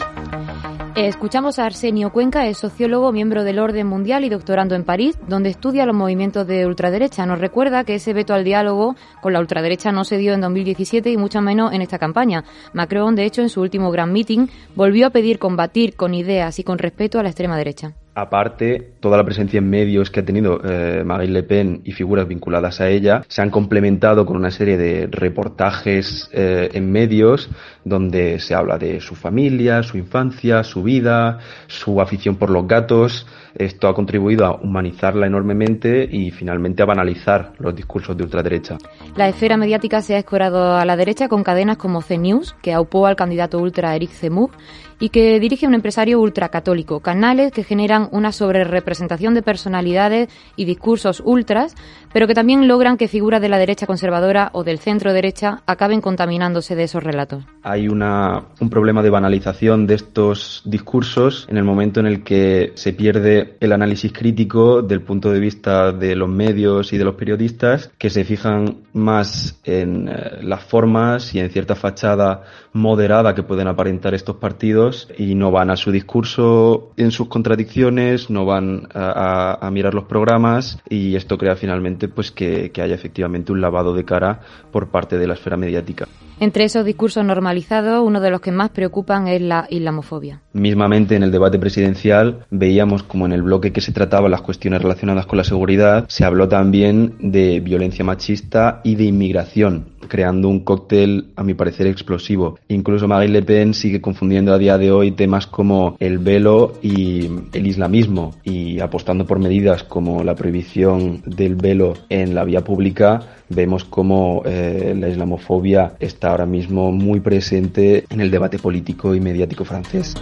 Escuchamos a Arsenio Cuenca, es sociólogo, miembro del Orden Mundial y doctorando en París, donde estudia los movimientos de ultraderecha. Nos recuerda que ese veto al diálogo con la ultraderecha no se dio en 2017 y mucho menos en esta campaña. Macron, de hecho, en su último gran meeting, volvió a pedir combatir con ideas y con respeto a la extrema derecha. Aparte, toda la presencia en medios que ha tenido eh, Marine Le Pen y figuras vinculadas a ella se han complementado con una serie de reportajes eh, en medios donde se habla de su familia, su infancia, su vida, su afición por los gatos. Esto ha contribuido a humanizarla enormemente y finalmente a banalizar los discursos de ultraderecha. La esfera mediática se ha escorado a la derecha con cadenas como CNews, que aupó al candidato ultra Eric Zemmour, y que dirige un empresario ultracatólico, canales que generan una sobrerepresentación de personalidades y discursos ultras, pero que también logran que figuras de la derecha conservadora o del centro derecha acaben contaminándose de esos relatos. Hay un problema de banalización de estos discursos en el momento en el que se pierde el análisis crítico del punto de vista de los medios y de los periodistas que se fijan más en eh, las formas y en cierta fachada moderada que pueden aparentar estos partidos y no van a su discurso en sus contradicciones, no van a, a, a mirar los programas y esto crea finalmente pues que, que haya efectivamente un lavado de cara por parte de la esfera mediática. Entre esos discursos normalizados, uno de los que más preocupan es la islamofobia. Mismamente en el debate presidencial veíamos como en el bloque que se trataba las cuestiones relacionadas con la seguridad se habló también de violencia machista y de inmigración, creando un cóctel, a mi parecer, explosivo. Incluso Marine Le Pen sigue confundiendo a día de hoy temas como el velo y el islamismo y apostando por medidas como la prohibición del velo en la vía pública, vemos cómo eh, la islamofobia está ahora mismo muy presente en el debate político y mediático francés.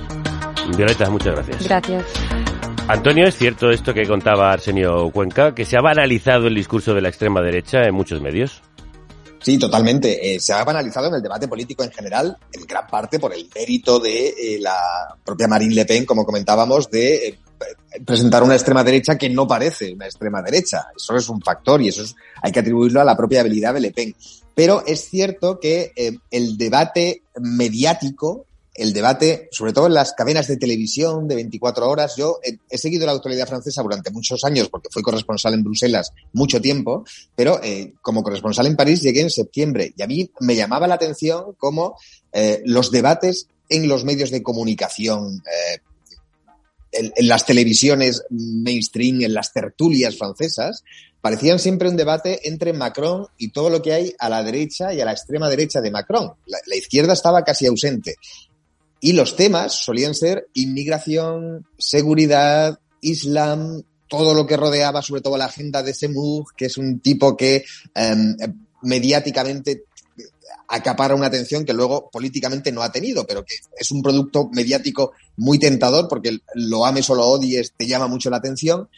Violeta, muchas gracias. Gracias. Antonio, ¿es cierto esto que contaba Arsenio Cuenca, que se ha banalizado el discurso de la extrema derecha en muchos medios? Sí, totalmente. Eh, se ha banalizado en el debate político en general, en gran parte por el mérito de eh, la propia Marine Le Pen, como comentábamos, de eh, presentar una extrema derecha que no parece una extrema derecha. Eso es un factor y eso es, hay que atribuirlo a la propia habilidad de Le Pen. Pero es cierto que el debate mediático el debate, sobre todo en las cadenas de televisión de 24 horas. Yo he, seguido la actualidad francesa durante muchos años porque fui corresponsal en Bruselas mucho tiempo, pero eh, como corresponsal en París llegué en septiembre y a mí me llamaba la atención cómo eh, los debates en los medios de comunicación, eh, en, las televisiones mainstream, en las tertulias francesas, parecían siempre un debate entre Macron y todo lo que hay a la derecha y a la extrema derecha de Macron. La izquierda estaba casi ausente. Y los temas solían ser inmigración, seguridad, islam, todo lo que rodeaba sobre todo la agenda de Semur, que es un tipo que um, mediáticamente acapara una atención que luego políticamente no ha tenido, pero que es un producto mediático muy tentador porque lo ames o lo odies, te llama mucho la atención.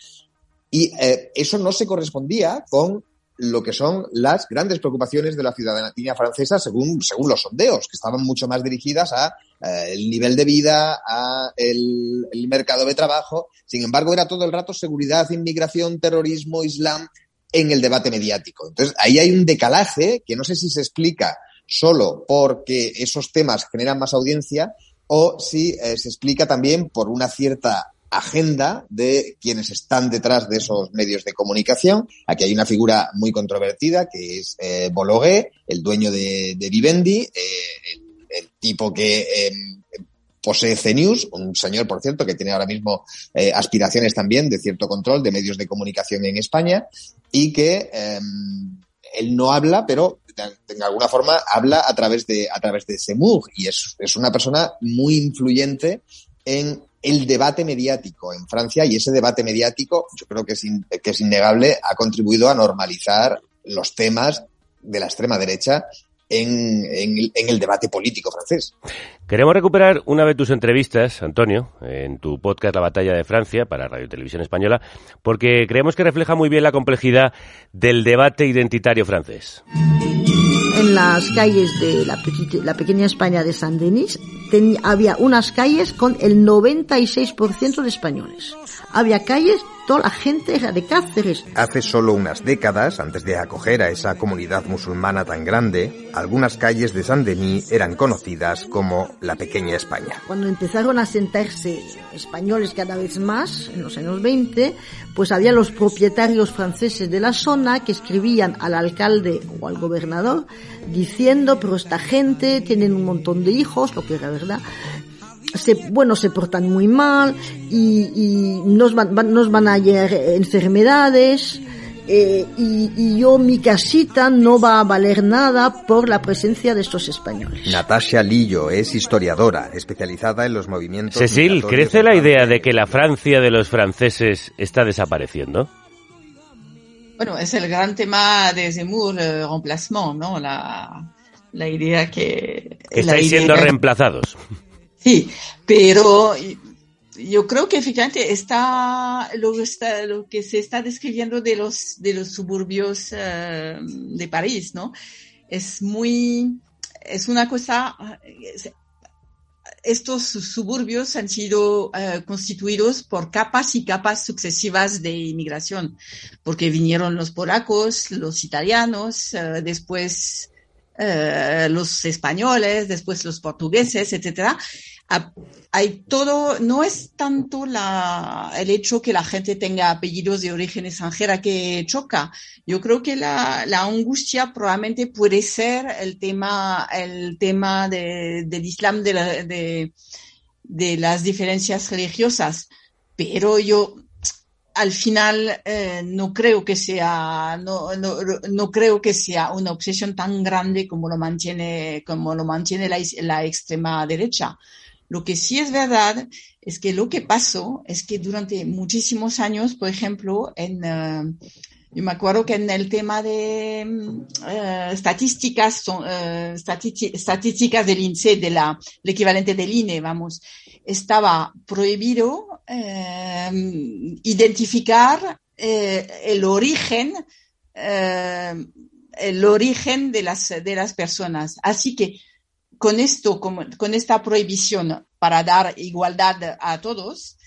Y eh, eso no se correspondía con lo que son las grandes preocupaciones de la ciudadanía francesa según, según los sondeos, que estaban mucho más dirigidas a eh, el nivel de vida, a el, mercado de trabajo. Sin embargo, era todo el rato seguridad, inmigración, terrorismo, islam en el debate mediático. Entonces, ahí hay un decalaje que no sé si se explica solo porque esos temas generan más audiencia o si eh, se explica también por una cierta agenda de quienes están detrás de esos medios de comunicación. Aquí hay una figura muy controvertida que es eh, Bologué, el dueño de, Vivendi, eh, el, tipo que eh, posee CNews, un señor, por cierto, que tiene ahora mismo eh, aspiraciones también de cierto control de medios de comunicación en España y que em, él no habla, pero de, de, alguna forma habla a través de, a través de Semur y es, es una persona muy influyente en el debate mediático en Francia y ese debate mediático, yo creo que es, in, que es innegable, ha contribuido a normalizar los temas de la extrema derecha en, en, en, el debate político francés. Queremos recuperar una de tus entrevistas, Antonio, en tu podcast La Batalla de Francia para Radio Televisión Española, porque creemos que refleja muy bien la complejidad del debate identitario francés. En las calles de la, la pequeña España de Saint-Denis había unas calles con el 96% de españoles. Había calles toda la gente era de Cáceres. Hace solo unas décadas, antes de acoger a esa comunidad musulmana tan grande, algunas calles de Saint-Denis eran conocidas como la pequeña España. Cuando empezaron a sentarse españoles cada vez más, en los años 20, pues había los propietarios franceses de la zona que escribían al alcalde o al gobernador diciendo, pero esta gente tienen un montón de hijos, lo que era verdad, se, bueno, se portan muy mal y, y nos, van, van, nos van a llegar enfermedades. Eh, y, y, yo, mi casita no va a valer nada por la presencia de estos españoles. Natasha Lillo es historiadora, especializada en los movimientos. Cecil, ¿crece la idea de que la Francia de los franceses está desapareciendo? Bueno, es el gran tema de Zemmour, el remplacement, ¿no? La, la idea que... estáis siendo reemplazados. Sí, pero yo creo que efectivamente está lo, está, lo que se está describiendo de los, de los suburbios uh, de París, ¿no? Es muy, es una cosa, estos suburbios han sido uh, constituidos por capas y capas sucesivas de inmigración, porque vinieron los polacos, los italianos, uh, después Uh, los españoles, después los portugueses, etcétera. Hay todo, no es tanto la, el hecho que la gente tenga apellidos de origen extranjera que choca. Yo creo que la, la angustia probablemente puede ser el tema, el tema de, del Islam, de, la, de, de las diferencias religiosas. Pero yo, al final eh, no creo que sea no, no, no, creo que sea una obsesión tan grande como lo mantiene como lo mantiene la, extrema derecha. Lo que sí es verdad es que lo que pasó es que durante muchísimos años por ejemplo en uh, Yo me acuerdo que en el tema de eh, estadísticas, son, eh, estadísticas del INSEE, de la, el equivalente del INE, vamos, estaba prohibido eh, identificar el origen, el origen de las, de las personas. Así que con esto, con, con esta prohibición para dar igualdad a todos,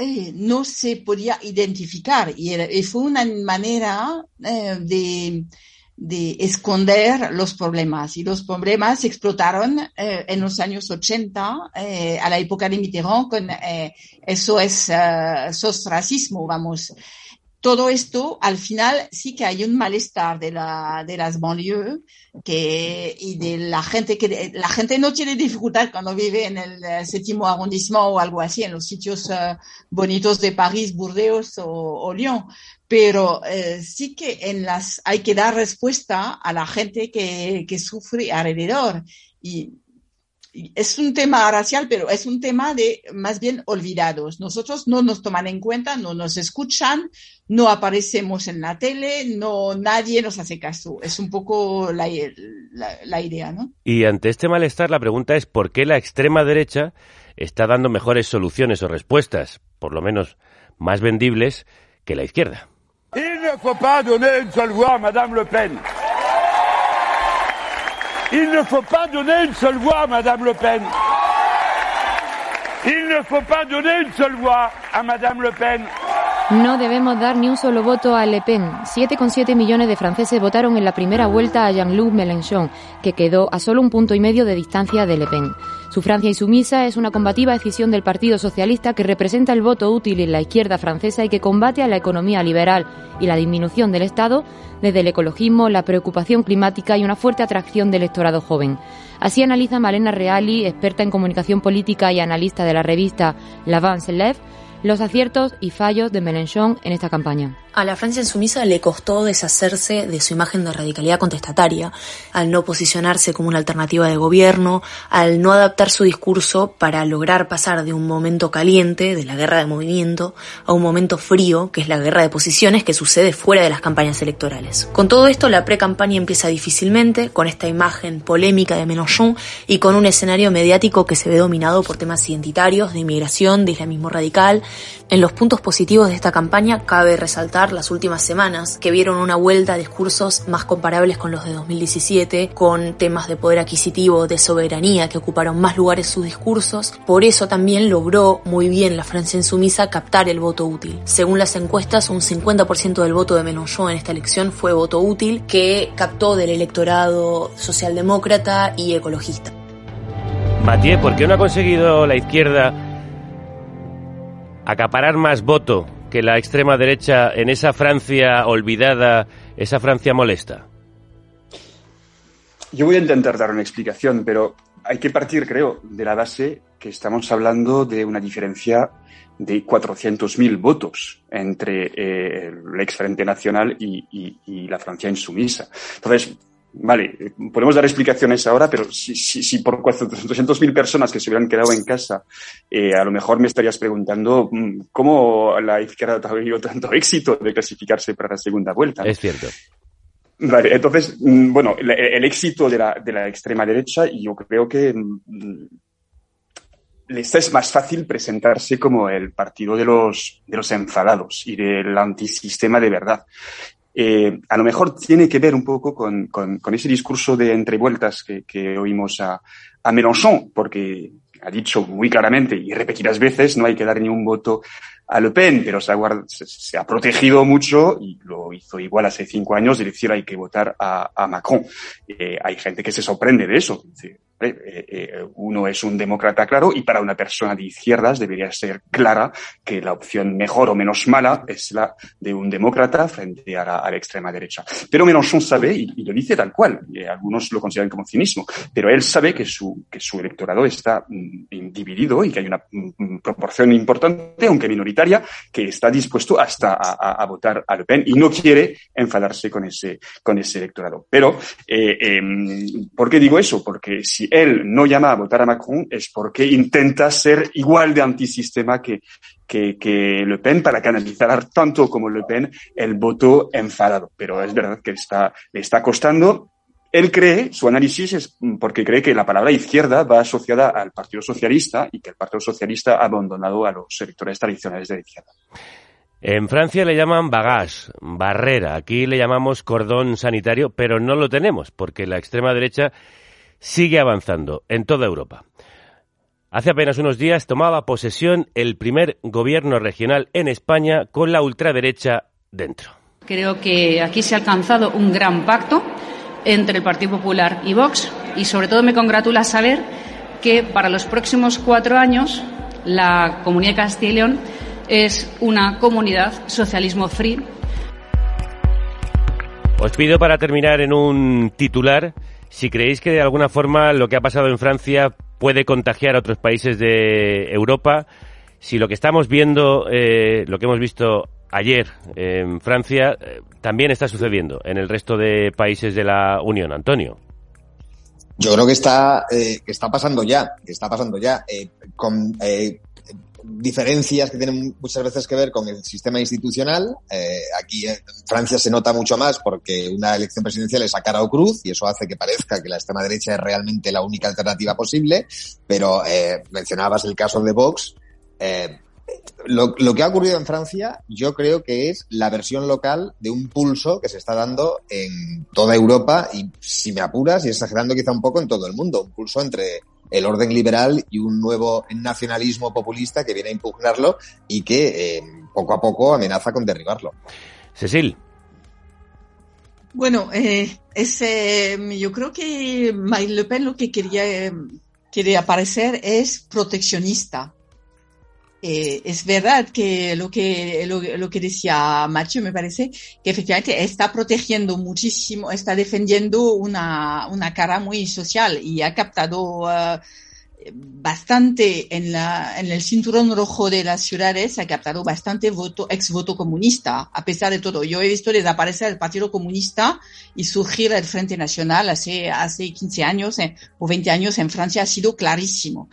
eh, no se podía identificar y, fue una manera eh, de, de, esconder los problemas y los problemas explotaron eh, en los años 80 a la época de Mitterrand con eso es sos racismo vamos todo esto, al final sí que hay un malestar de, la, de las banlieues que, y de la gente que la gente no tiene dificultad cuando vive en el eh, séptimo arrondissement o algo así, en los sitios eh, bonitos de París, Burdeos o, o Lyon. Pero eh, sí que en las hay que dar respuesta a la gente que, sufre alrededor. Y es un tema racial, pero es un tema de más bien olvidados. Nosotros no nos toman en cuenta, no nos escuchan, no aparecemos en la tele, no nadie nos hace caso. Es un poco la, la, idea, ¿no? Y ante este malestar, la pregunta es por qué la extrema derecha está dando mejores soluciones o respuestas, por lo menos más vendibles, que la izquierda. Ne faut pas donner une seule voix a Madame Le Pen. Il ne faut pas donner une seule voix à Madame Le Pen. Il ne faut pas donner une seule voix à Madame Le Pen. No debemos dar ni un solo voto a Le Pen. 7,7 millones de franceses votaron en la primera vuelta a Jean-Luc Mélenchon, que quedó a solo un punto y medio de distancia de Le Pen. Su Francia insumisa es una combativa decisión del Partido Socialista que representa el voto útil en la izquierda francesa y que combate a la economía liberal y la disminución del Estado desde el ecologismo, la preocupación climática y una fuerte atracción del electorado joven. Así analiza Malena Reali, experta en comunicación política y analista de la revista L'Avance Lève, los aciertos y fallos de Mélenchon en esta campaña. A la Francia insumisa le costó deshacerse de su imagen de radicalidad contestataria, al no posicionarse como una alternativa de gobierno, al no adaptar su discurso para lograr pasar de un momento caliente, de la guerra de movimiento, a un momento frío, que es la guerra de posiciones que sucede fuera de las campañas electorales. Con todo esto, la pre-campaña empieza difícilmente, con esta imagen polémica de Mélenchon y con un escenario mediático que se ve dominado por temas identitarios, de inmigración, de islamismo radical. En los puntos positivos de esta campaña cabe resaltar las últimas semanas, que vieron una vuelta a discursos más comparables con los de 2017, con temas de poder adquisitivo, de soberanía, que ocuparon más lugares sus discursos. Por eso también logró muy bien la Francia insumisa captar el voto útil. Según las encuestas, un 50% del voto de Mélenchon en esta elección fue voto útil, que captó del electorado socialdemócrata y ecologista. Mathieu, ¿por qué no ha conseguido la izquierda acaparar más voto que la extrema derecha en esa Francia olvidada, esa Francia molesta? Yo voy a intentar dar una explicación, pero hay que partir, creo, de la base que estamos hablando de una diferencia de 400.000 votos entre eh, el ex Frente Nacional y, y, la Francia insumisa. Entonces, Vale, podemos dar explicaciones ahora, pero si, si, si por 200.000 personas que se hubieran quedado en casa, eh, a lo mejor me estarías preguntando mm, cómo la izquierda ha tenido tanto éxito de clasificarse para la segunda vuelta. Es cierto. Vale, entonces, mm, bueno, el, éxito de la, de la, extrema derecha, yo creo que mm, les es más fácil presentarse como el partido de los, de los enfadados y del antisistema de verdad. Eh, a lo mejor tiene que ver un poco con, con, con ese discurso de entrevueltas que, que oímos a, a Mélenchon, porque ha dicho muy claramente y repetidas veces no hay que dar ni un voto a Le Pen, pero se ha, protegido mucho y lo hizo igual hace cinco años de decir hay que votar a, a Macron. Eh, hay gente que se sorprende de eso. Uno es un demócrata claro y para una persona de izquierdas debería ser clara que la opción mejor o menos mala es la de un demócrata frente a la, extrema derecha. Pero Mélenchon sabe, y, lo dice tal cual, y algunos lo consideran como cinismo, pero él sabe que su, que su electorado está mm, dividido y que hay una mm, proporción importante, aunque minoritaria, que está dispuesto hasta a, votar a Le Pen y no quiere enfadarse con ese, con ese electorado. Pero, eh, em, ¿por qué digo eso? Porque si él no llama a votar a Macron es porque intenta ser igual de antisistema que, que, que Le Pen para canalizar tanto como Le Pen el voto enfadado. Pero es verdad que está, le está costando él cree, su análisis es porque cree que la palabra izquierda va asociada al Partido Socialista y que el Partido Socialista ha abandonado a los sectores tradicionales de la izquierda. En Francia le llaman bagage, barrera. Aquí le llamamos cordón sanitario, pero no lo tenemos porque la extrema derecha sigue avanzando en toda Europa. Hace apenas unos días tomaba posesión el primer gobierno regional en España con la ultraderecha dentro. Creo que aquí se ha alcanzado un gran pacto entre el Partido Popular y Vox y sobre todo me congratula saber que para los próximos cuatro años la Comunidad de Castilla y León es una comunidad socialismo free. Os pido para terminar en un titular si creéis que de alguna forma lo que ha pasado en Francia puede contagiar a otros países de Europa, si lo que estamos viendo, eh, lo que hemos visto ayer en Francia eh, también está sucediendo en el resto de países de la Unión. Antonio. Yo creo que está, eh, que está pasando ya, que está pasando ya, con diferencias que tienen muchas veces que ver con el sistema institucional. aquí en Francia se nota mucho más porque una elección presidencial es a cara o cruz y eso hace que parezca que la extrema derecha es realmente la única alternativa posible. Pero mencionabas el caso de Vox. Eh, lo, lo, que ha ocurrido en Francia, yo creo que es la versión local de un pulso que se está dando en toda Europa y, si me apuras, y exagerando quizá un poco en todo el mundo, un pulso entre el orden liberal y un nuevo nacionalismo populista que viene a impugnarlo y que eh, poco a poco amenaza con derribarlo. Cecil. Bueno, eh, ese, yo creo que Marine Le Pen lo que quería, quería parecer es proteccionista eh, es verdad que lo que lo, que decía Macho me parece que efectivamente está protegiendo muchísimo, está defendiendo una, una cara muy social y ha captado uh, bastante en, la, en el cinturón rojo de las ciudades, ha captado bastante voto, ex voto comunista, a pesar de todo. Yo he visto desaparecer el Partido Comunista y surgir el Frente Nacional hace, hace 15 años eh, o 20 años en Francia, ha sido clarísimo.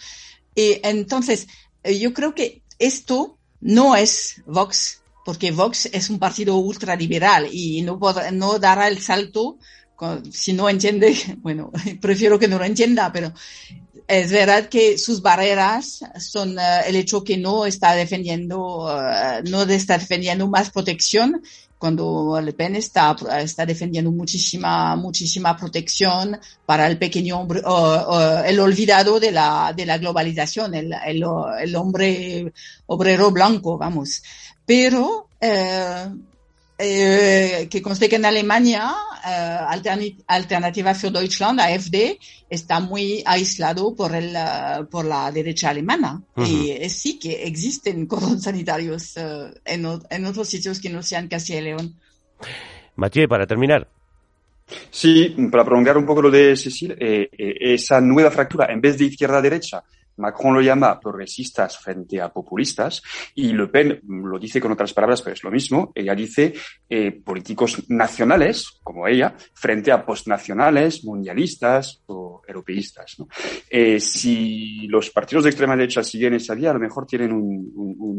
Y entonces, eh, yo creo que esto no es Vox, porque Vox es un partido ultraliberal y no, no dará el salto si no entiende, bueno, prefiero que no lo entienda, pero es verdad que sus barreras son eh, el hecho que no está defendiendo, eh, no está defendiendo más protección cuando Le Pen está, está defendiendo muchísima, muchísima protección para el pequeño hombre, el olvidado de la, de la globalización, el, el, el hombre obrero blanco, vamos. Pero, eh, eh, que conste que en Alemania, eh, Alternativa für Deutschland, AfD, está muy aislado por, el, uh, por la derecha alemana. Uh -huh. Y eh, sí que existen cordones sanitarios uh, en, en, otros sitios que no sean Castilla y León. Mathieu, para terminar. Sí, para prolongar un poco lo de Cecil, eh, eh, esa nueva fractura, en vez de izquierda-derecha, Macron lo llama progresistas frente a populistas y Le Pen lo dice con otras palabras, pero es lo mismo. Ella dice eh, políticos nacionales, como ella, frente a postnacionales, mundialistas o europeístas. Eh, si los partidos de extrema derecha siguen esa vía, a lo mejor tienen un,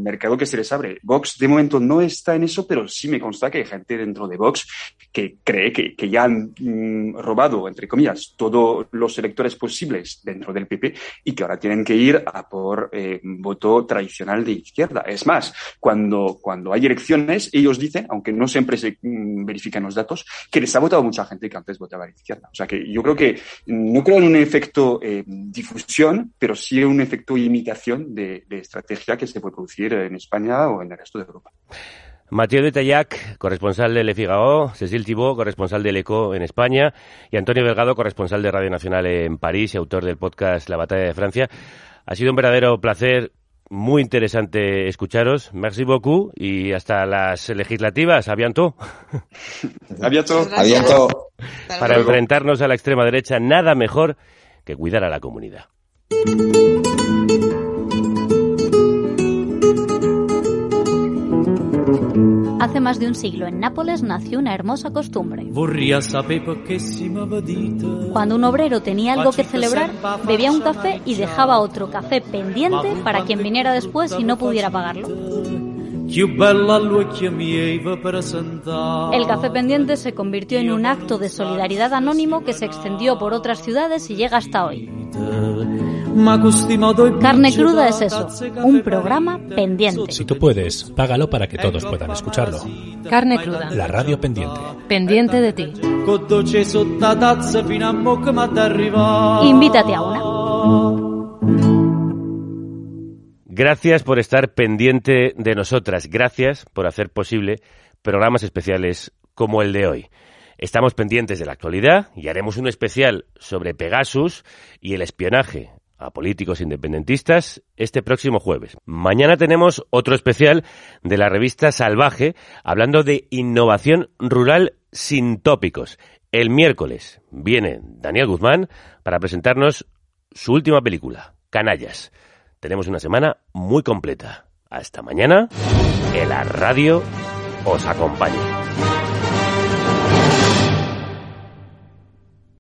mercado que se les abre. Vox de momento no está en eso, pero sí me consta que hay gente dentro de Vox que cree que, que ya han mm, robado, entre comillas, todos los electores posibles dentro del PP y que ahora tienen que ir a por eh, voto tradicional de izquierda. Es más, cuando, cuando hay elecciones, ellos dicen, aunque no siempre se mm, verifican los datos, que les ha votado mucha gente que antes votaba a la izquierda. O sea que yo creo que no creo en un efecto eh, difusión, pero sí un efecto imitación de estrategia que se puede producir en España o en el resto de Europa. Mathieu de Tallac, corresponsal de Le Figaro, Cecil Thibault, corresponsal del ECO en España, y Antonio Delgado, corresponsal de Radio Nacional en París y autor del podcast La Batalla de Francia. Ha sido un verdadero placer, muy interesante escucharos. Merci beaucoup y hasta las legislativas. A bientôt. A bientôt. A bientôt. Para enfrentarnos a la extrema derecha, nada mejor que cuidar a la comunidad. Hace más de un siglo en Nápoles nació una hermosa costumbre. Cuando un obrero tenía algo que celebrar, bebía un café y dejaba otro café pendiente para quien viniera después y no pudiera pagarlo. El café pendiente se convirtió en un acto de solidaridad anónimo que se extendió por otras ciudades y llega hasta hoy. Carne cruda es eso, un programa pendiente. Si tú puedes, págalo para que todos puedan escucharlo. Carne cruda. La radio pendiente. Pendiente de ti. Invítate a una. Gracias por estar pendiente de nosotras. Gracias por hacer posible programas especiales como el de hoy. Estamos pendientes de la actualidad y haremos un especial sobre Pegasus y el espionaje a políticos independentistas este próximo jueves. Mañana tenemos otro especial de la revista Salvaje hablando de innovación rural sin tópicos. El miércoles viene Daniel Guzmán para presentarnos su última película, Canallas. Tenemos una semana muy completa. Hasta mañana, que la radio os acompañe.